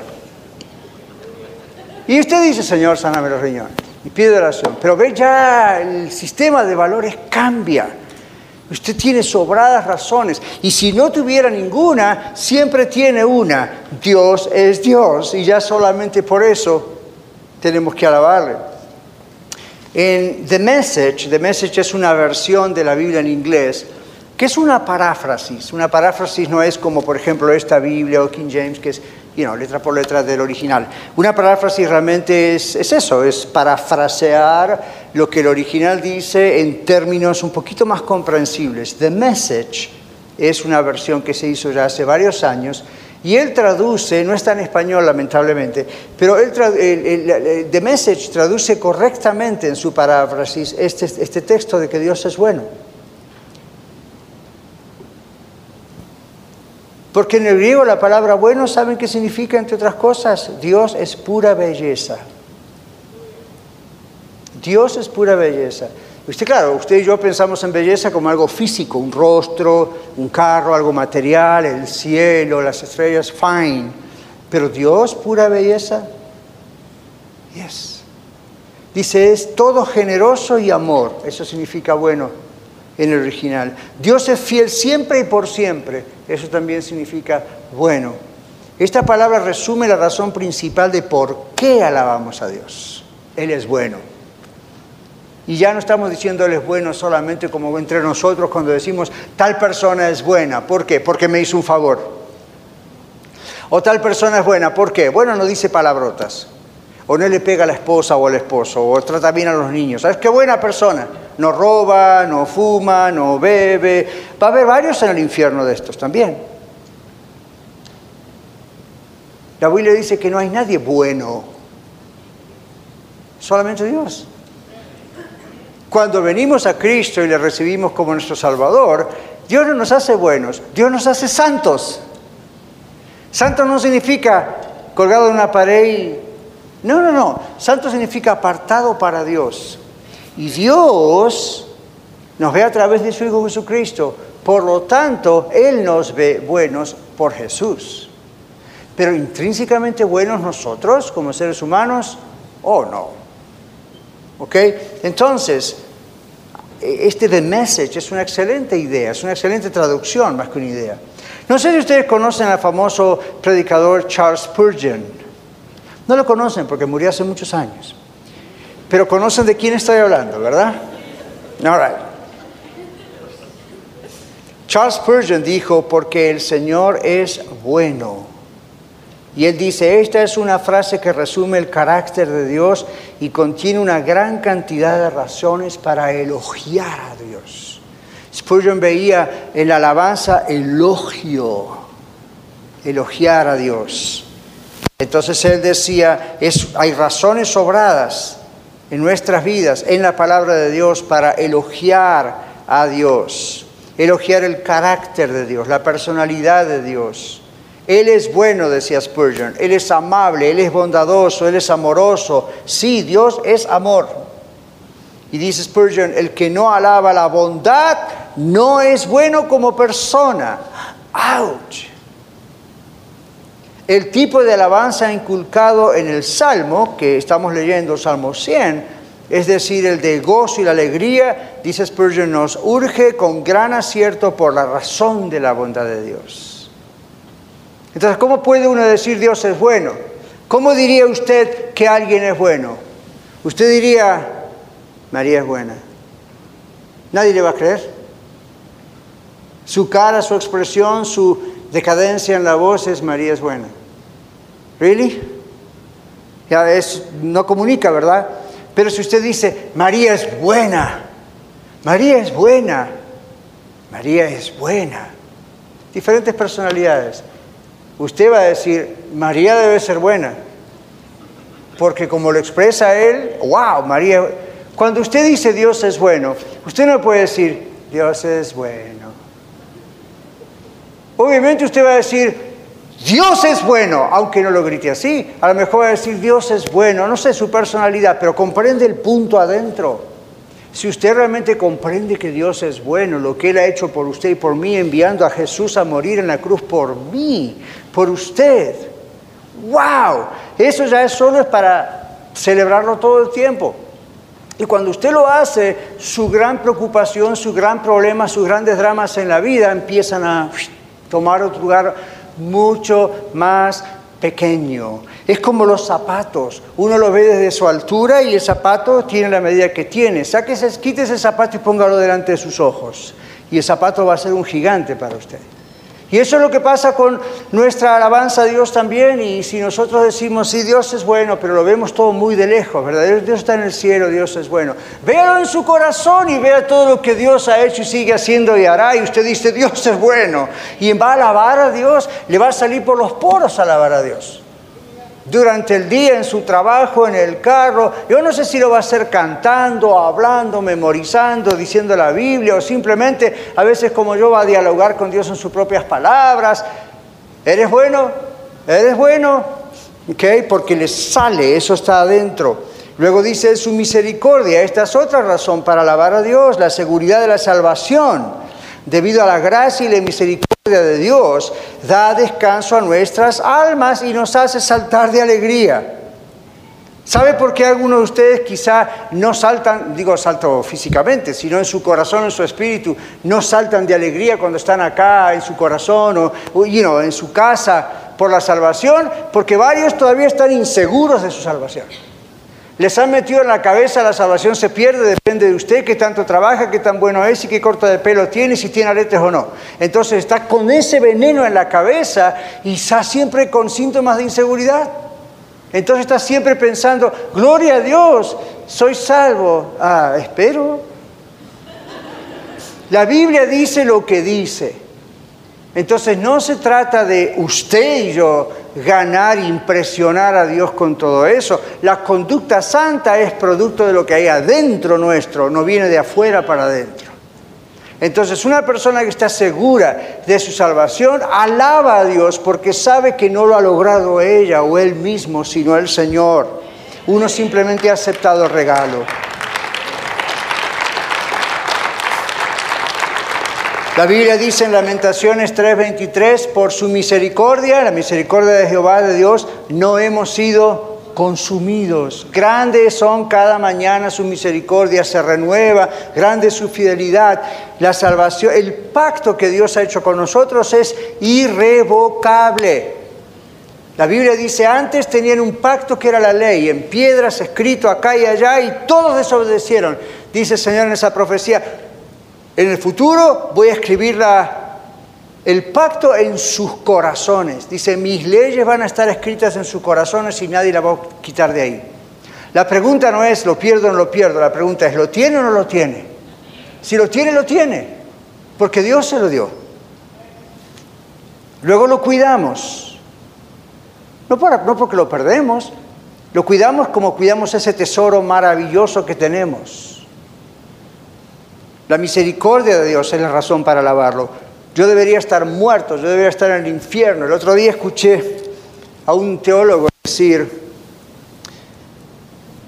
Y usted dice, Señor, sáname los riñones y pide oración. Pero ve ya, el sistema de valores cambia. Usted tiene sobradas razones. Y si no tuviera ninguna, siempre tiene una. Dios es Dios. Y ya solamente por eso tenemos que alabarle. En The Message, The Message es una versión de la Biblia en inglés, que es una paráfrasis. Una paráfrasis no es como, por ejemplo, esta Biblia o King James, que es letra por letra del original. Una paráfrasis realmente es, eso, es parafrasear lo que el original dice en términos un poquito más comprensibles. The Message es una versión que se hizo ya hace varios años y él traduce, no está en español lamentablemente, pero The Message traduce correctamente en su paráfrasis este, este texto de que Dios es bueno. Porque en el griego la palabra bueno, ¿saben qué significa entre otras cosas? Dios es pura belleza. Dios es pura belleza. Usted, claro, usted y yo pensamos en belleza como algo físico, un rostro, un carro, algo material, el cielo, las estrellas, fine. Pero Dios, pura belleza, yes. Dice, es todo generoso y amor. Eso significa bueno en el original. Dios es fiel siempre y por siempre. Eso también significa bueno. Esta palabra resume la razón principal de por qué alabamos a Dios. Él es bueno. Y ya no estamos diciendo Él es bueno solamente como entre nosotros cuando decimos tal persona es buena. ¿Por qué? Porque me hizo un favor. O tal persona es buena. ¿Por qué? Bueno, no dice palabrotas. O no le pega a la esposa o al esposo. O trata bien a los niños. ¿Sabes qué buena persona? no roba, no fuma, no bebe. Va a haber varios en el infierno de estos también. La Biblia dice que no hay nadie bueno, solamente Dios. Cuando venimos a Cristo y le recibimos como nuestro Salvador, Dios no nos hace buenos, Dios nos hace santos. Santo no significa colgado en una pared. No, no, no. Santo significa apartado para Dios. Y Dios nos ve a través de su Hijo Jesucristo. Por lo tanto, Él nos ve buenos por Jesús. Pero intrínsecamente buenos nosotros como seres humanos, o no. ¿Ok? Entonces, este The Message es una excelente idea, es una excelente traducción más que una idea. No sé si ustedes conocen al famoso predicador Charles Spurgeon. No lo conocen porque murió hace muchos años. Pero conocen de quién estoy hablando, ¿verdad? All right. Charles Spurgeon dijo, porque el Señor es bueno. Y él dice, esta es una frase que resume el carácter de Dios y contiene una gran cantidad de razones para elogiar a Dios. Spurgeon veía en la alabanza elogio, elogiar a Dios. Entonces él decía, hay razones sobradas en nuestras vidas, en la palabra de Dios, para elogiar a Dios, elogiar el carácter de Dios, la personalidad de Dios. Él es bueno, decía Spurgeon, Él es amable, Él es bondadoso, Él es amoroso. Sí, Dios es amor. Y dice Spurgeon, el que no alaba la bondad no es bueno como persona. ¡Auch! El tipo de alabanza inculcado en el Salmo, que estamos leyendo, Salmo 100, es decir, el de gozo y la alegría, dice Spurgeon, nos urge con gran acierto por la razón de la bondad de Dios. Entonces, ¿cómo puede uno decir Dios es bueno? ¿Cómo diría usted que alguien es bueno? Usted diría, María es buena. Nadie le va a creer. Su cara, su expresión, su decadencia en la voz es María es buena. ¿Really? Ya es, no comunica, ¿verdad? Pero si usted dice, María es buena, María es buena, María es buena, diferentes personalidades, usted va a decir, María debe ser buena, porque como lo expresa él, wow, María, cuando usted dice Dios es bueno, usted no puede decir, Dios es bueno. Obviamente usted va a decir, Dios es bueno, aunque no lo grite así. A lo mejor va a decir Dios es bueno, no sé su personalidad, pero comprende el punto adentro. Si usted realmente comprende que Dios es bueno, lo que Él ha hecho por usted y por mí, enviando a Jesús a morir en la cruz por mí, por usted. ¡Wow! Eso ya es solo para celebrarlo todo el tiempo. Y cuando usted lo hace, su gran preocupación, su gran problema, sus grandes dramas en la vida empiezan a tomar otro lugar mucho más pequeño. Es como los zapatos. Uno lo ve desde su altura y el zapato tiene la medida que tiene. Sáquese, quítese ese zapato y póngalo delante de sus ojos. Y el zapato va a ser un gigante para usted. Y eso es lo que pasa con nuestra alabanza a Dios también. Y si nosotros decimos, sí, Dios es bueno, pero lo vemos todo muy de lejos, ¿verdad? Dios está en el cielo, Dios es bueno. Véalo en su corazón y vea todo lo que Dios ha hecho y sigue haciendo y hará. Y usted dice, Dios es bueno. Y va a alabar a Dios, le va a salir por los poros alabar a Dios durante el día en su trabajo, en el carro. Yo no sé si lo va a hacer cantando, hablando, memorizando, diciendo la Biblia o simplemente a veces como yo va a dialogar con Dios en sus propias palabras. ¿Eres bueno? ¿Eres bueno? ¿Ok? Porque le sale, eso está adentro. Luego dice su misericordia. Esta es otra razón para alabar a Dios, la seguridad de la salvación. Debido a la gracia y la misericordia de Dios da descanso a nuestras almas y nos hace saltar de alegría. ¿Sabe por qué algunos de ustedes quizá no saltan, digo salto físicamente, sino en su corazón, en su espíritu, no saltan de alegría cuando están acá en su corazón o en su casa por la salvación? Porque varios todavía están inseguros de su salvación. Les han metido en la cabeza la salvación se pierde, depende de usted, qué tanto trabaja, qué tan bueno es y qué corto de pelo tiene, si tiene aretes o no. Entonces está con ese veneno en la cabeza y está siempre con síntomas de inseguridad. Entonces está siempre pensando, gloria a Dios, soy salvo. Ah, espero. La Biblia dice lo que dice. Entonces no se trata de usted y yo ganar, impresionar a Dios con todo eso. La conducta santa es producto de lo que hay adentro nuestro, no viene de afuera para adentro. Entonces una persona que está segura de su salvación alaba a Dios porque sabe que no lo ha logrado ella o él mismo, sino el Señor. Uno simplemente ha aceptado el regalo. La Biblia dice en Lamentaciones 3:23, por su misericordia, la misericordia de Jehová de Dios, no hemos sido consumidos. Grandes son cada mañana su misericordia, se renueva, grande es su fidelidad. La salvación, el pacto que Dios ha hecho con nosotros es irrevocable. La Biblia dice, antes tenían un pacto que era la ley, en piedras escrito acá y allá, y todos desobedecieron. Dice el Señor en esa profecía, en el futuro voy a escribir el pacto en sus corazones. Dice, mis leyes van a estar escritas en sus corazones y nadie la va a quitar de ahí. La pregunta no es, ¿lo pierdo o no lo pierdo? La pregunta es, ¿lo tiene o no lo tiene? Si lo tiene, lo tiene, porque Dios se lo dio. Luego lo cuidamos. No, no porque lo perdemos, lo cuidamos como cuidamos ese tesoro maravilloso que tenemos. La misericordia de Dios es la razón para alabarlo. Yo debería estar muerto, yo debería estar en el infierno. El otro día escuché a un teólogo decir,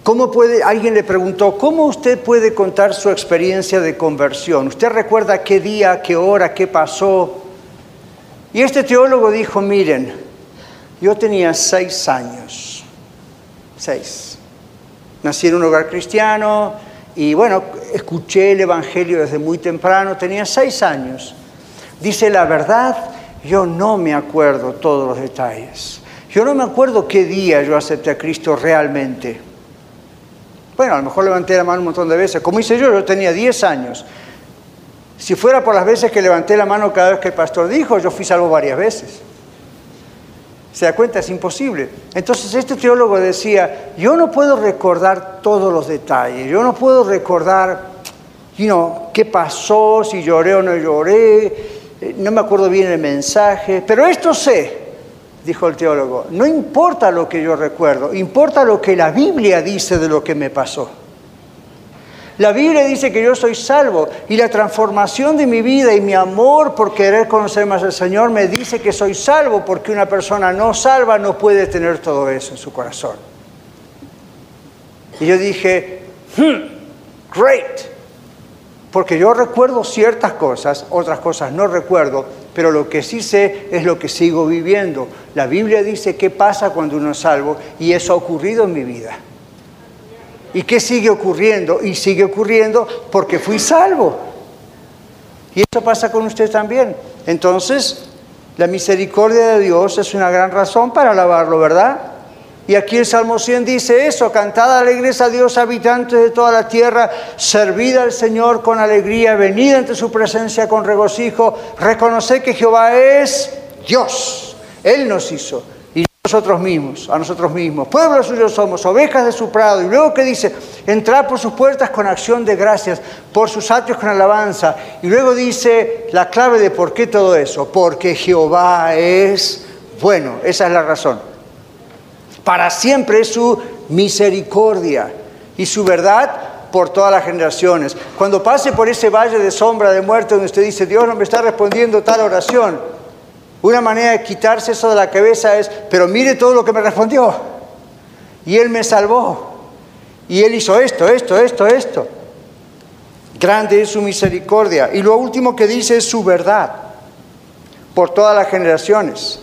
¿cómo puede, alguien le preguntó, ¿cómo usted puede contar su experiencia de conversión? ¿Usted recuerda qué día, qué hora, qué pasó? Y este teólogo dijo, miren, yo tenía seis años, seis. Nací en un hogar cristiano, y bueno, escuché el Evangelio desde muy temprano, tenía seis años. Dice, la verdad yo no me acuerdo todos los detalles. Yo no me acuerdo qué día yo acepté a Cristo realmente. Bueno, a lo mejor levanté la mano un montón de veces. Como hice yo, yo tenía 10 años. Si fuera por las veces que levanté la mano cada vez que el pastor dijo, yo fui salvo varias veces. ¿Se da cuenta? Es imposible. Entonces este teólogo decía, yo no puedo recordar todos los detalles, yo no puedo recordar, you qué pasó, si lloré o no lloré, eh, no me acuerdo bien el mensaje, pero esto sé, dijo el teólogo, no importa lo que yo recuerdo, importa lo que la Biblia dice de lo que me pasó. La Biblia dice que yo soy salvo y la transformación de mi vida y mi amor por querer conocer más al Señor me dice que soy salvo porque una persona no salva no puede tener todo eso en su corazón. Y yo dije, hmm, great, porque yo recuerdo ciertas cosas, otras cosas no recuerdo, pero lo que sí sé es lo que sigo viviendo. La Biblia dice qué pasa cuando uno es salvo y eso ha ocurrido en mi vida. ¿Y qué sigue ocurriendo? Y sigue ocurriendo porque fui salvo. Y eso pasa con usted también. Entonces, la misericordia de Dios es una gran razón para alabarlo, ¿verdad? Y aquí el Salmo 100 dice eso, cantad alegres a Dios, habitantes de toda la tierra, servid al Señor con alegría, venid ante su presencia con regocijo, reconoced que Jehová es Dios, Él nos hizo nosotros mismos, a nosotros mismos. Pueblo suyo somos, ovejas de su prado. Y luego que dice, entrar por sus puertas con acción de gracias, por sus atrios con alabanza. Y luego dice la clave de por qué todo eso. Porque Jehová es bueno. Esa es la razón. Para siempre es su misericordia y su verdad por todas las generaciones. Cuando pase por ese valle de sombra de muerte donde usted dice, Dios no me está respondiendo tal oración, una manera de quitarse eso de la cabeza es, pero mire todo lo que me respondió. Y Él me salvó. Y Él hizo esto, esto, esto, esto. Grande es su misericordia. Y lo último que dice es su verdad por todas las generaciones.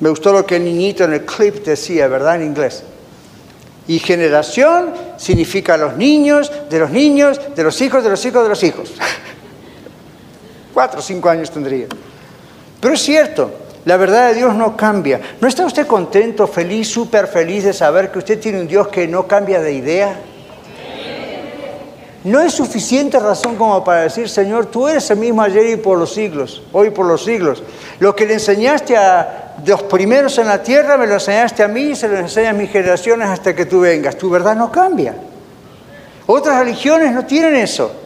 Me gustó lo que el niñito en el clip decía, ¿verdad? En inglés. Y generación significa los niños, de los niños, de los hijos, de los hijos, de los hijos. Cuatro o cinco años tendría. Pero es cierto, la verdad de Dios no cambia. ¿No está usted contento, feliz, súper feliz de saber que usted tiene un Dios que no cambia de idea? No es suficiente razón como para decir, Señor, tú eres el mismo ayer y por los siglos, hoy por los siglos. Lo que le enseñaste a los primeros en la tierra, me lo enseñaste a mí y se lo enseñas a mis generaciones hasta que tú vengas. Tu verdad no cambia. Otras religiones no tienen eso.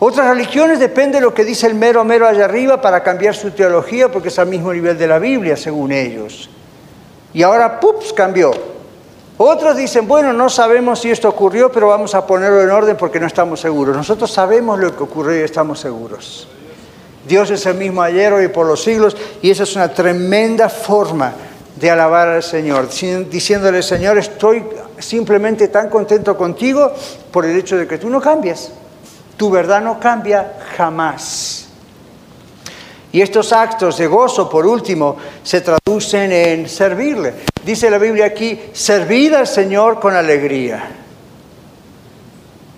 Otras religiones depende de lo que dice el mero mero allá arriba para cambiar su teología porque es al mismo nivel de la Biblia, según ellos. Y ahora, ¡pups!, cambió. Otros dicen, bueno, no sabemos si esto ocurrió, pero vamos a ponerlo en orden porque no estamos seguros. Nosotros sabemos lo que ocurrió y estamos seguros. Dios es el mismo ayer, hoy por los siglos, y esa es una tremenda forma de alabar al Señor, diciéndole, Señor, estoy simplemente tan contento contigo por el hecho de que tú no cambias. Tu verdad no cambia jamás. Y estos actos de gozo, por último, se traducen en servirle. Dice la Biblia aquí, servid al Señor con alegría.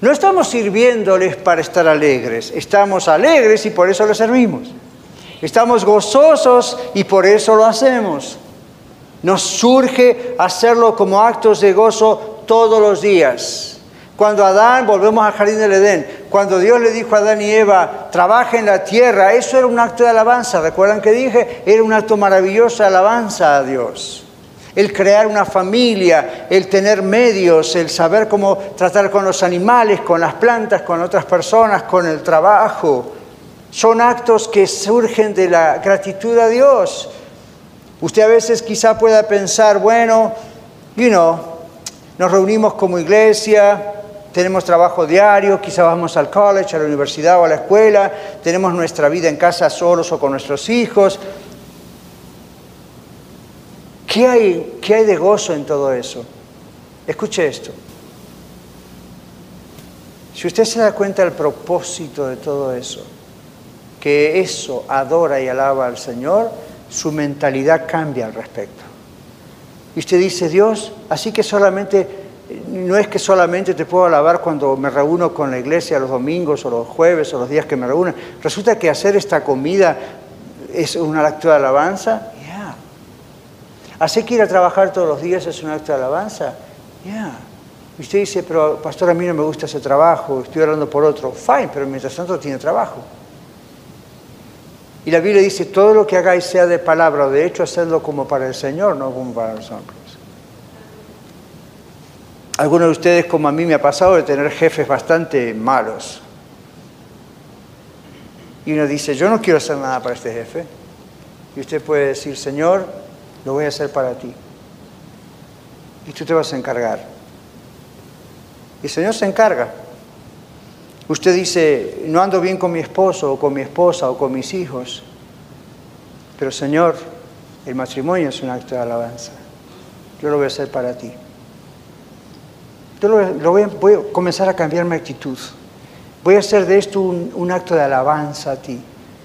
No estamos sirviéndoles para estar alegres, estamos alegres y por eso le servimos. Estamos gozosos y por eso lo hacemos. Nos surge hacerlo como actos de gozo todos los días. Cuando Adán, volvemos al jardín del Edén, cuando Dios le dijo a Adán y Eva, trabaja en la tierra, eso era un acto de alabanza. ¿Recuerdan que dije? Era un acto maravilloso de alabanza a Dios. El crear una familia, el tener medios, el saber cómo tratar con los animales, con las plantas, con otras personas, con el trabajo. Son actos que surgen de la gratitud a Dios. Usted a veces quizá pueda pensar, bueno, you know, nos reunimos como iglesia, tenemos trabajo diario, quizá vamos al college, a la universidad o a la escuela, tenemos nuestra vida en casa solos o con nuestros hijos. ¿Qué hay, qué hay de gozo en todo eso? Escuche esto. Si usted se da cuenta del propósito de todo eso, que eso adora y alaba al Señor, su mentalidad cambia al respecto. Y usted dice, Dios, así que solamente no es que solamente te puedo alabar cuando me reúno con la iglesia los domingos o los jueves o los días que me reúnen. Resulta que hacer esta comida es un acto de alabanza? Ya. ¿Hace que ir a trabajar todos los días es un acto de alabanza? Ya. Y usted dice, pero pastor, a mí no me gusta ese trabajo, estoy hablando por otro. Fine, pero mientras tanto tiene trabajo. Y la Biblia dice, todo lo que hagáis sea de palabra o de hecho, hacedlo como para el Señor, no como para los hombres. Algunos de ustedes, como a mí me ha pasado, de tener jefes bastante malos. Y uno dice, yo no quiero hacer nada para este jefe. Y usted puede decir, Señor, lo voy a hacer para ti. Y tú te vas a encargar. Y el Señor se encarga. Usted dice, no ando bien con mi esposo o con mi esposa o con mis hijos. Pero Señor, el matrimonio es un acto de alabanza. Yo lo voy a hacer para ti. Yo lo, voy, a, comenzar a cambiar mi actitud. Voy a hacer de esto un, acto de alabanza a ti.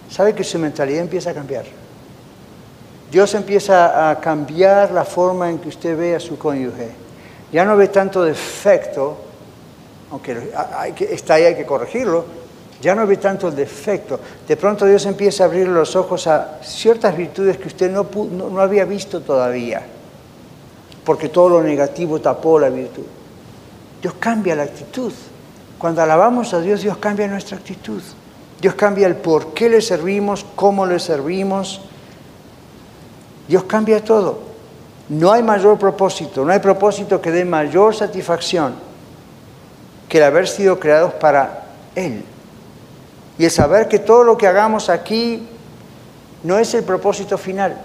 ¿Sabe que su mentalidad empieza a cambiar? Dios empieza a cambiar la forma en que usted ve a su cónyuge. Ya no ve tanto defecto, aunque está ahí, hay que corregirlo, ya no ve tanto el defecto. De pronto Dios empieza a abrir los ojos a ciertas virtudes que usted no, no, había visto todavía, porque todo lo negativo tapó la virtud. Dios cambia la actitud. Cuando alabamos a Dios, Dios cambia nuestra actitud. Dios cambia el por qué le servimos, cómo le servimos. Dios cambia todo. No hay mayor propósito, no hay propósito que dé mayor satisfacción que el haber sido creados para Él. Y el saber que todo lo que hagamos aquí no es el propósito final.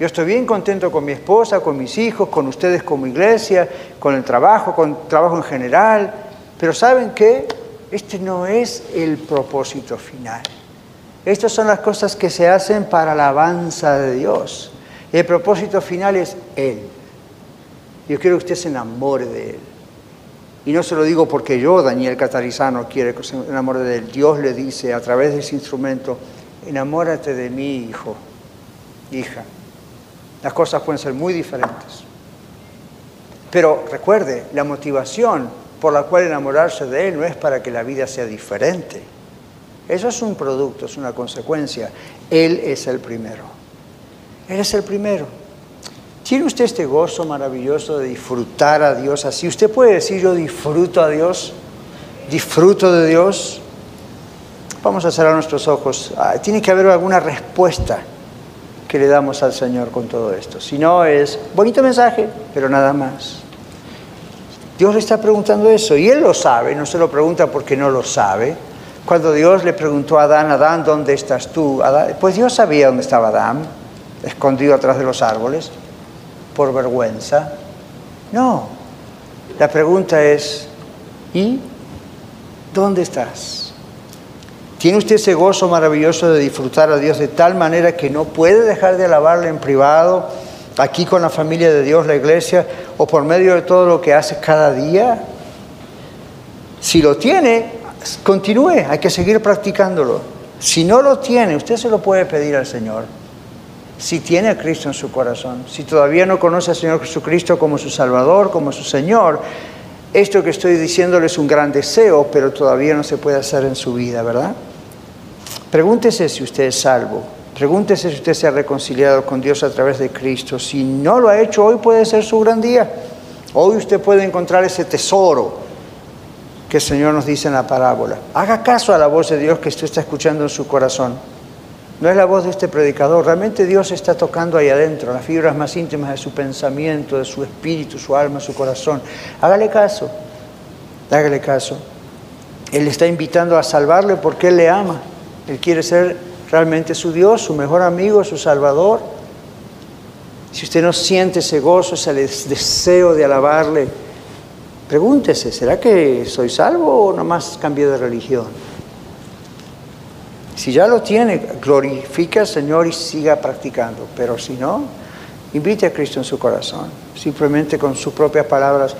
Yo estoy bien contento con mi esposa, con mis hijos, con ustedes como iglesia, con el trabajo, con el trabajo en general, pero ¿saben qué? Este no es el propósito final. Estas son las cosas que se hacen para la alabanza de Dios. El propósito final es Él. Yo quiero que usted se enamore de Él. Y no se lo digo porque yo, Daniel Catarizano, quiere que se enamore de él. Dios le dice a través de ese instrumento, enamórate de mi hijo, hija. Las cosas pueden ser muy diferentes. Pero recuerde, la motivación por la cual enamorarse de Él no es para que la vida sea diferente. Eso es un producto, es una consecuencia. Él es el primero. Él es el primero. ¿Tiene usted este gozo maravilloso de disfrutar a Dios así? ¿Usted puede decir yo disfruto a Dios? ¿Disfruto de Dios? Vamos a cerrar nuestros ojos. Ah, tiene que haber alguna respuesta que le damos al Señor con todo esto. Si no, es bonito mensaje, pero nada más. Dios le está preguntando eso y Él lo sabe, no se lo pregunta porque no lo sabe. Cuando Dios le preguntó a Adán, Adán, ¿dónde estás tú? pues Dios sabía dónde estaba Adán, escondido atrás de los árboles por vergüenza. No. La pregunta es, ¿y dónde estás? ¿Tiene usted ese gozo maravilloso de disfrutar a Dios de tal manera que no puede dejar de alabarle en privado, aquí con la familia de Dios, la iglesia, o por medio de todo lo que hace cada día? Si lo tiene, continúe, hay que seguir practicándolo. Si no lo tiene, usted se lo puede pedir al Señor si tiene a Cristo en su corazón, si todavía no conoce al Señor Jesucristo como su Salvador, como su Señor, esto que estoy diciéndole es un gran deseo, pero todavía no se puede hacer en su vida, ¿verdad? Pregúntese si usted es salvo, pregúntese si usted se ha reconciliado con Dios a través de Cristo. Si no lo ha hecho, hoy puede ser su gran día. Hoy usted puede encontrar ese tesoro que el Señor nos dice en la parábola. Haga caso a la voz de Dios que usted está escuchando en su corazón. No es la voz de este predicador, realmente Dios está tocando ahí adentro, las fibras más íntimas de su pensamiento, de su espíritu, su alma, su corazón. Hágale caso, hágale caso. Él está invitando a salvarle porque Él le ama. Él quiere ser realmente su Dios, su mejor amigo, su Salvador. Si usted no siente ese gozo, ese deseo de alabarle, pregúntese, ¿será que soy salvo o nomás cambié de religión? Si ya lo tiene, glorifica al Señor y siga practicando. Pero si no, invite a Cristo en su corazón. Simplemente con sus propias palabras,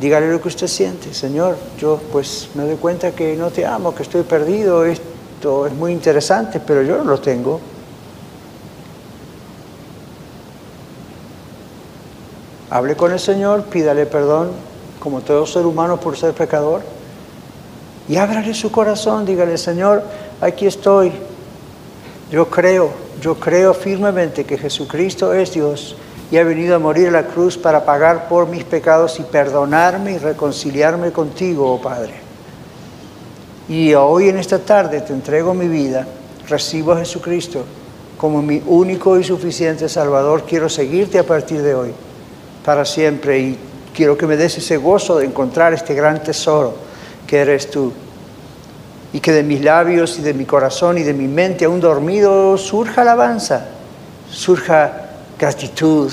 dígale lo que usted siente. Señor, yo pues me doy cuenta que no te amo, que estoy perdido. Esto es muy interesante, pero yo no lo tengo. Hable con el Señor, pídale perdón, como todo ser humano por ser pecador. Y ábrale su corazón, dígale, Señor, aquí estoy. Yo creo, yo creo firmemente que Jesucristo es Dios y ha venido a morir en la cruz para pagar por mis pecados y perdonarme y reconciliarme contigo, oh Padre. Y hoy en esta tarde te entrego mi vida, recibo a Jesucristo como mi único y suficiente Salvador. Quiero seguirte a partir de hoy, para siempre, y quiero que me des ese gozo de encontrar este gran tesoro que eres tú. Y que de mis labios y de mi corazón y de mi mente aún dormido surja alabanza, surja gratitud,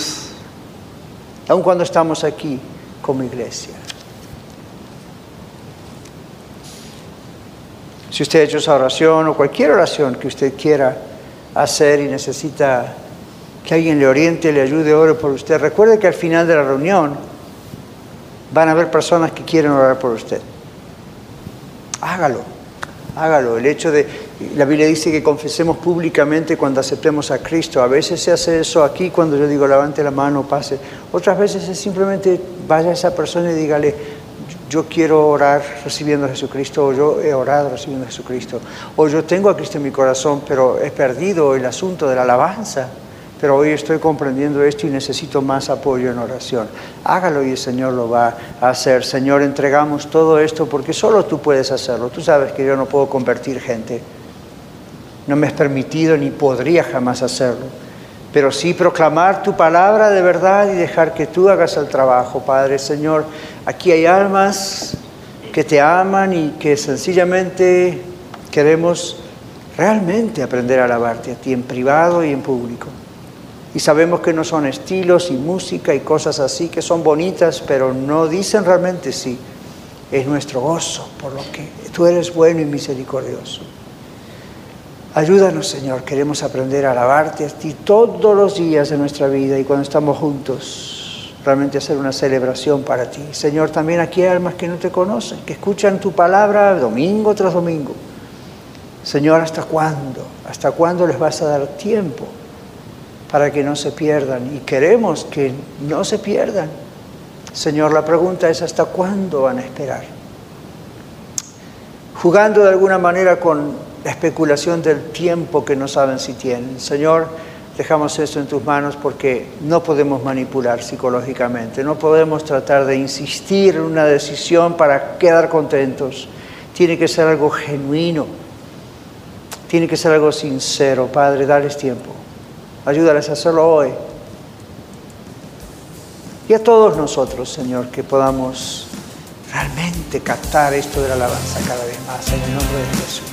aun cuando estamos aquí como iglesia. Si usted ha hecho esa oración o cualquier oración que usted quiera hacer y necesita que alguien le oriente, le ayude, ore por usted, recuerde que al final de la reunión van a haber personas que quieren orar por usted. Hágalo, hágalo. El hecho de la Biblia dice que confesemos públicamente cuando aceptemos a Cristo. A veces se hace eso aquí cuando yo digo levante la mano, pase. Otras veces es simplemente vaya a esa persona y dígale, yo quiero orar recibiendo a Jesucristo, o yo he orado recibiendo a Jesucristo, o yo tengo a Cristo en mi corazón, pero he perdido el asunto de la alabanza pero hoy estoy comprendiendo esto y necesito más apoyo en oración. Hágalo y el Señor lo va a hacer. Señor, entregamos todo esto porque solo tú puedes hacerlo. Tú sabes que yo no puedo convertir gente. No me has permitido ni podría jamás hacerlo. Pero sí proclamar tu palabra de verdad y dejar que tú hagas el trabajo, Padre Señor. Aquí hay almas que te aman y que sencillamente queremos realmente aprender a alabarte a ti en privado y en público. Y sabemos que no son estilos y música y cosas así que son bonitas, pero no dicen realmente sí. Es nuestro gozo por lo que tú eres bueno y misericordioso. Ayúdanos, Señor. Queremos aprender a alabarte a ti todos los días de nuestra vida y cuando estamos juntos, realmente hacer una celebración para ti. Señor, también aquí hay almas que no te conocen, que escuchan tu palabra domingo tras domingo. Señor, ¿hasta cuándo? ¿Hasta cuándo les vas a dar tiempo? para que no se pierdan y queremos que no se pierdan. Señor, la pregunta es ¿hasta cuándo van a esperar? Jugando de alguna manera con la especulación del tiempo que no saben si tienen. Señor, dejamos esto en tus manos porque no podemos manipular psicológicamente, no podemos tratar de insistir en una decisión para quedar contentos. Tiene que ser algo genuino, tiene que ser algo sincero. Padre, dales tiempo. Ayúdales a hacerlo hoy. Y a todos nosotros, Señor, que podamos realmente captar esto de la alabanza cada vez más en el nombre de Jesús.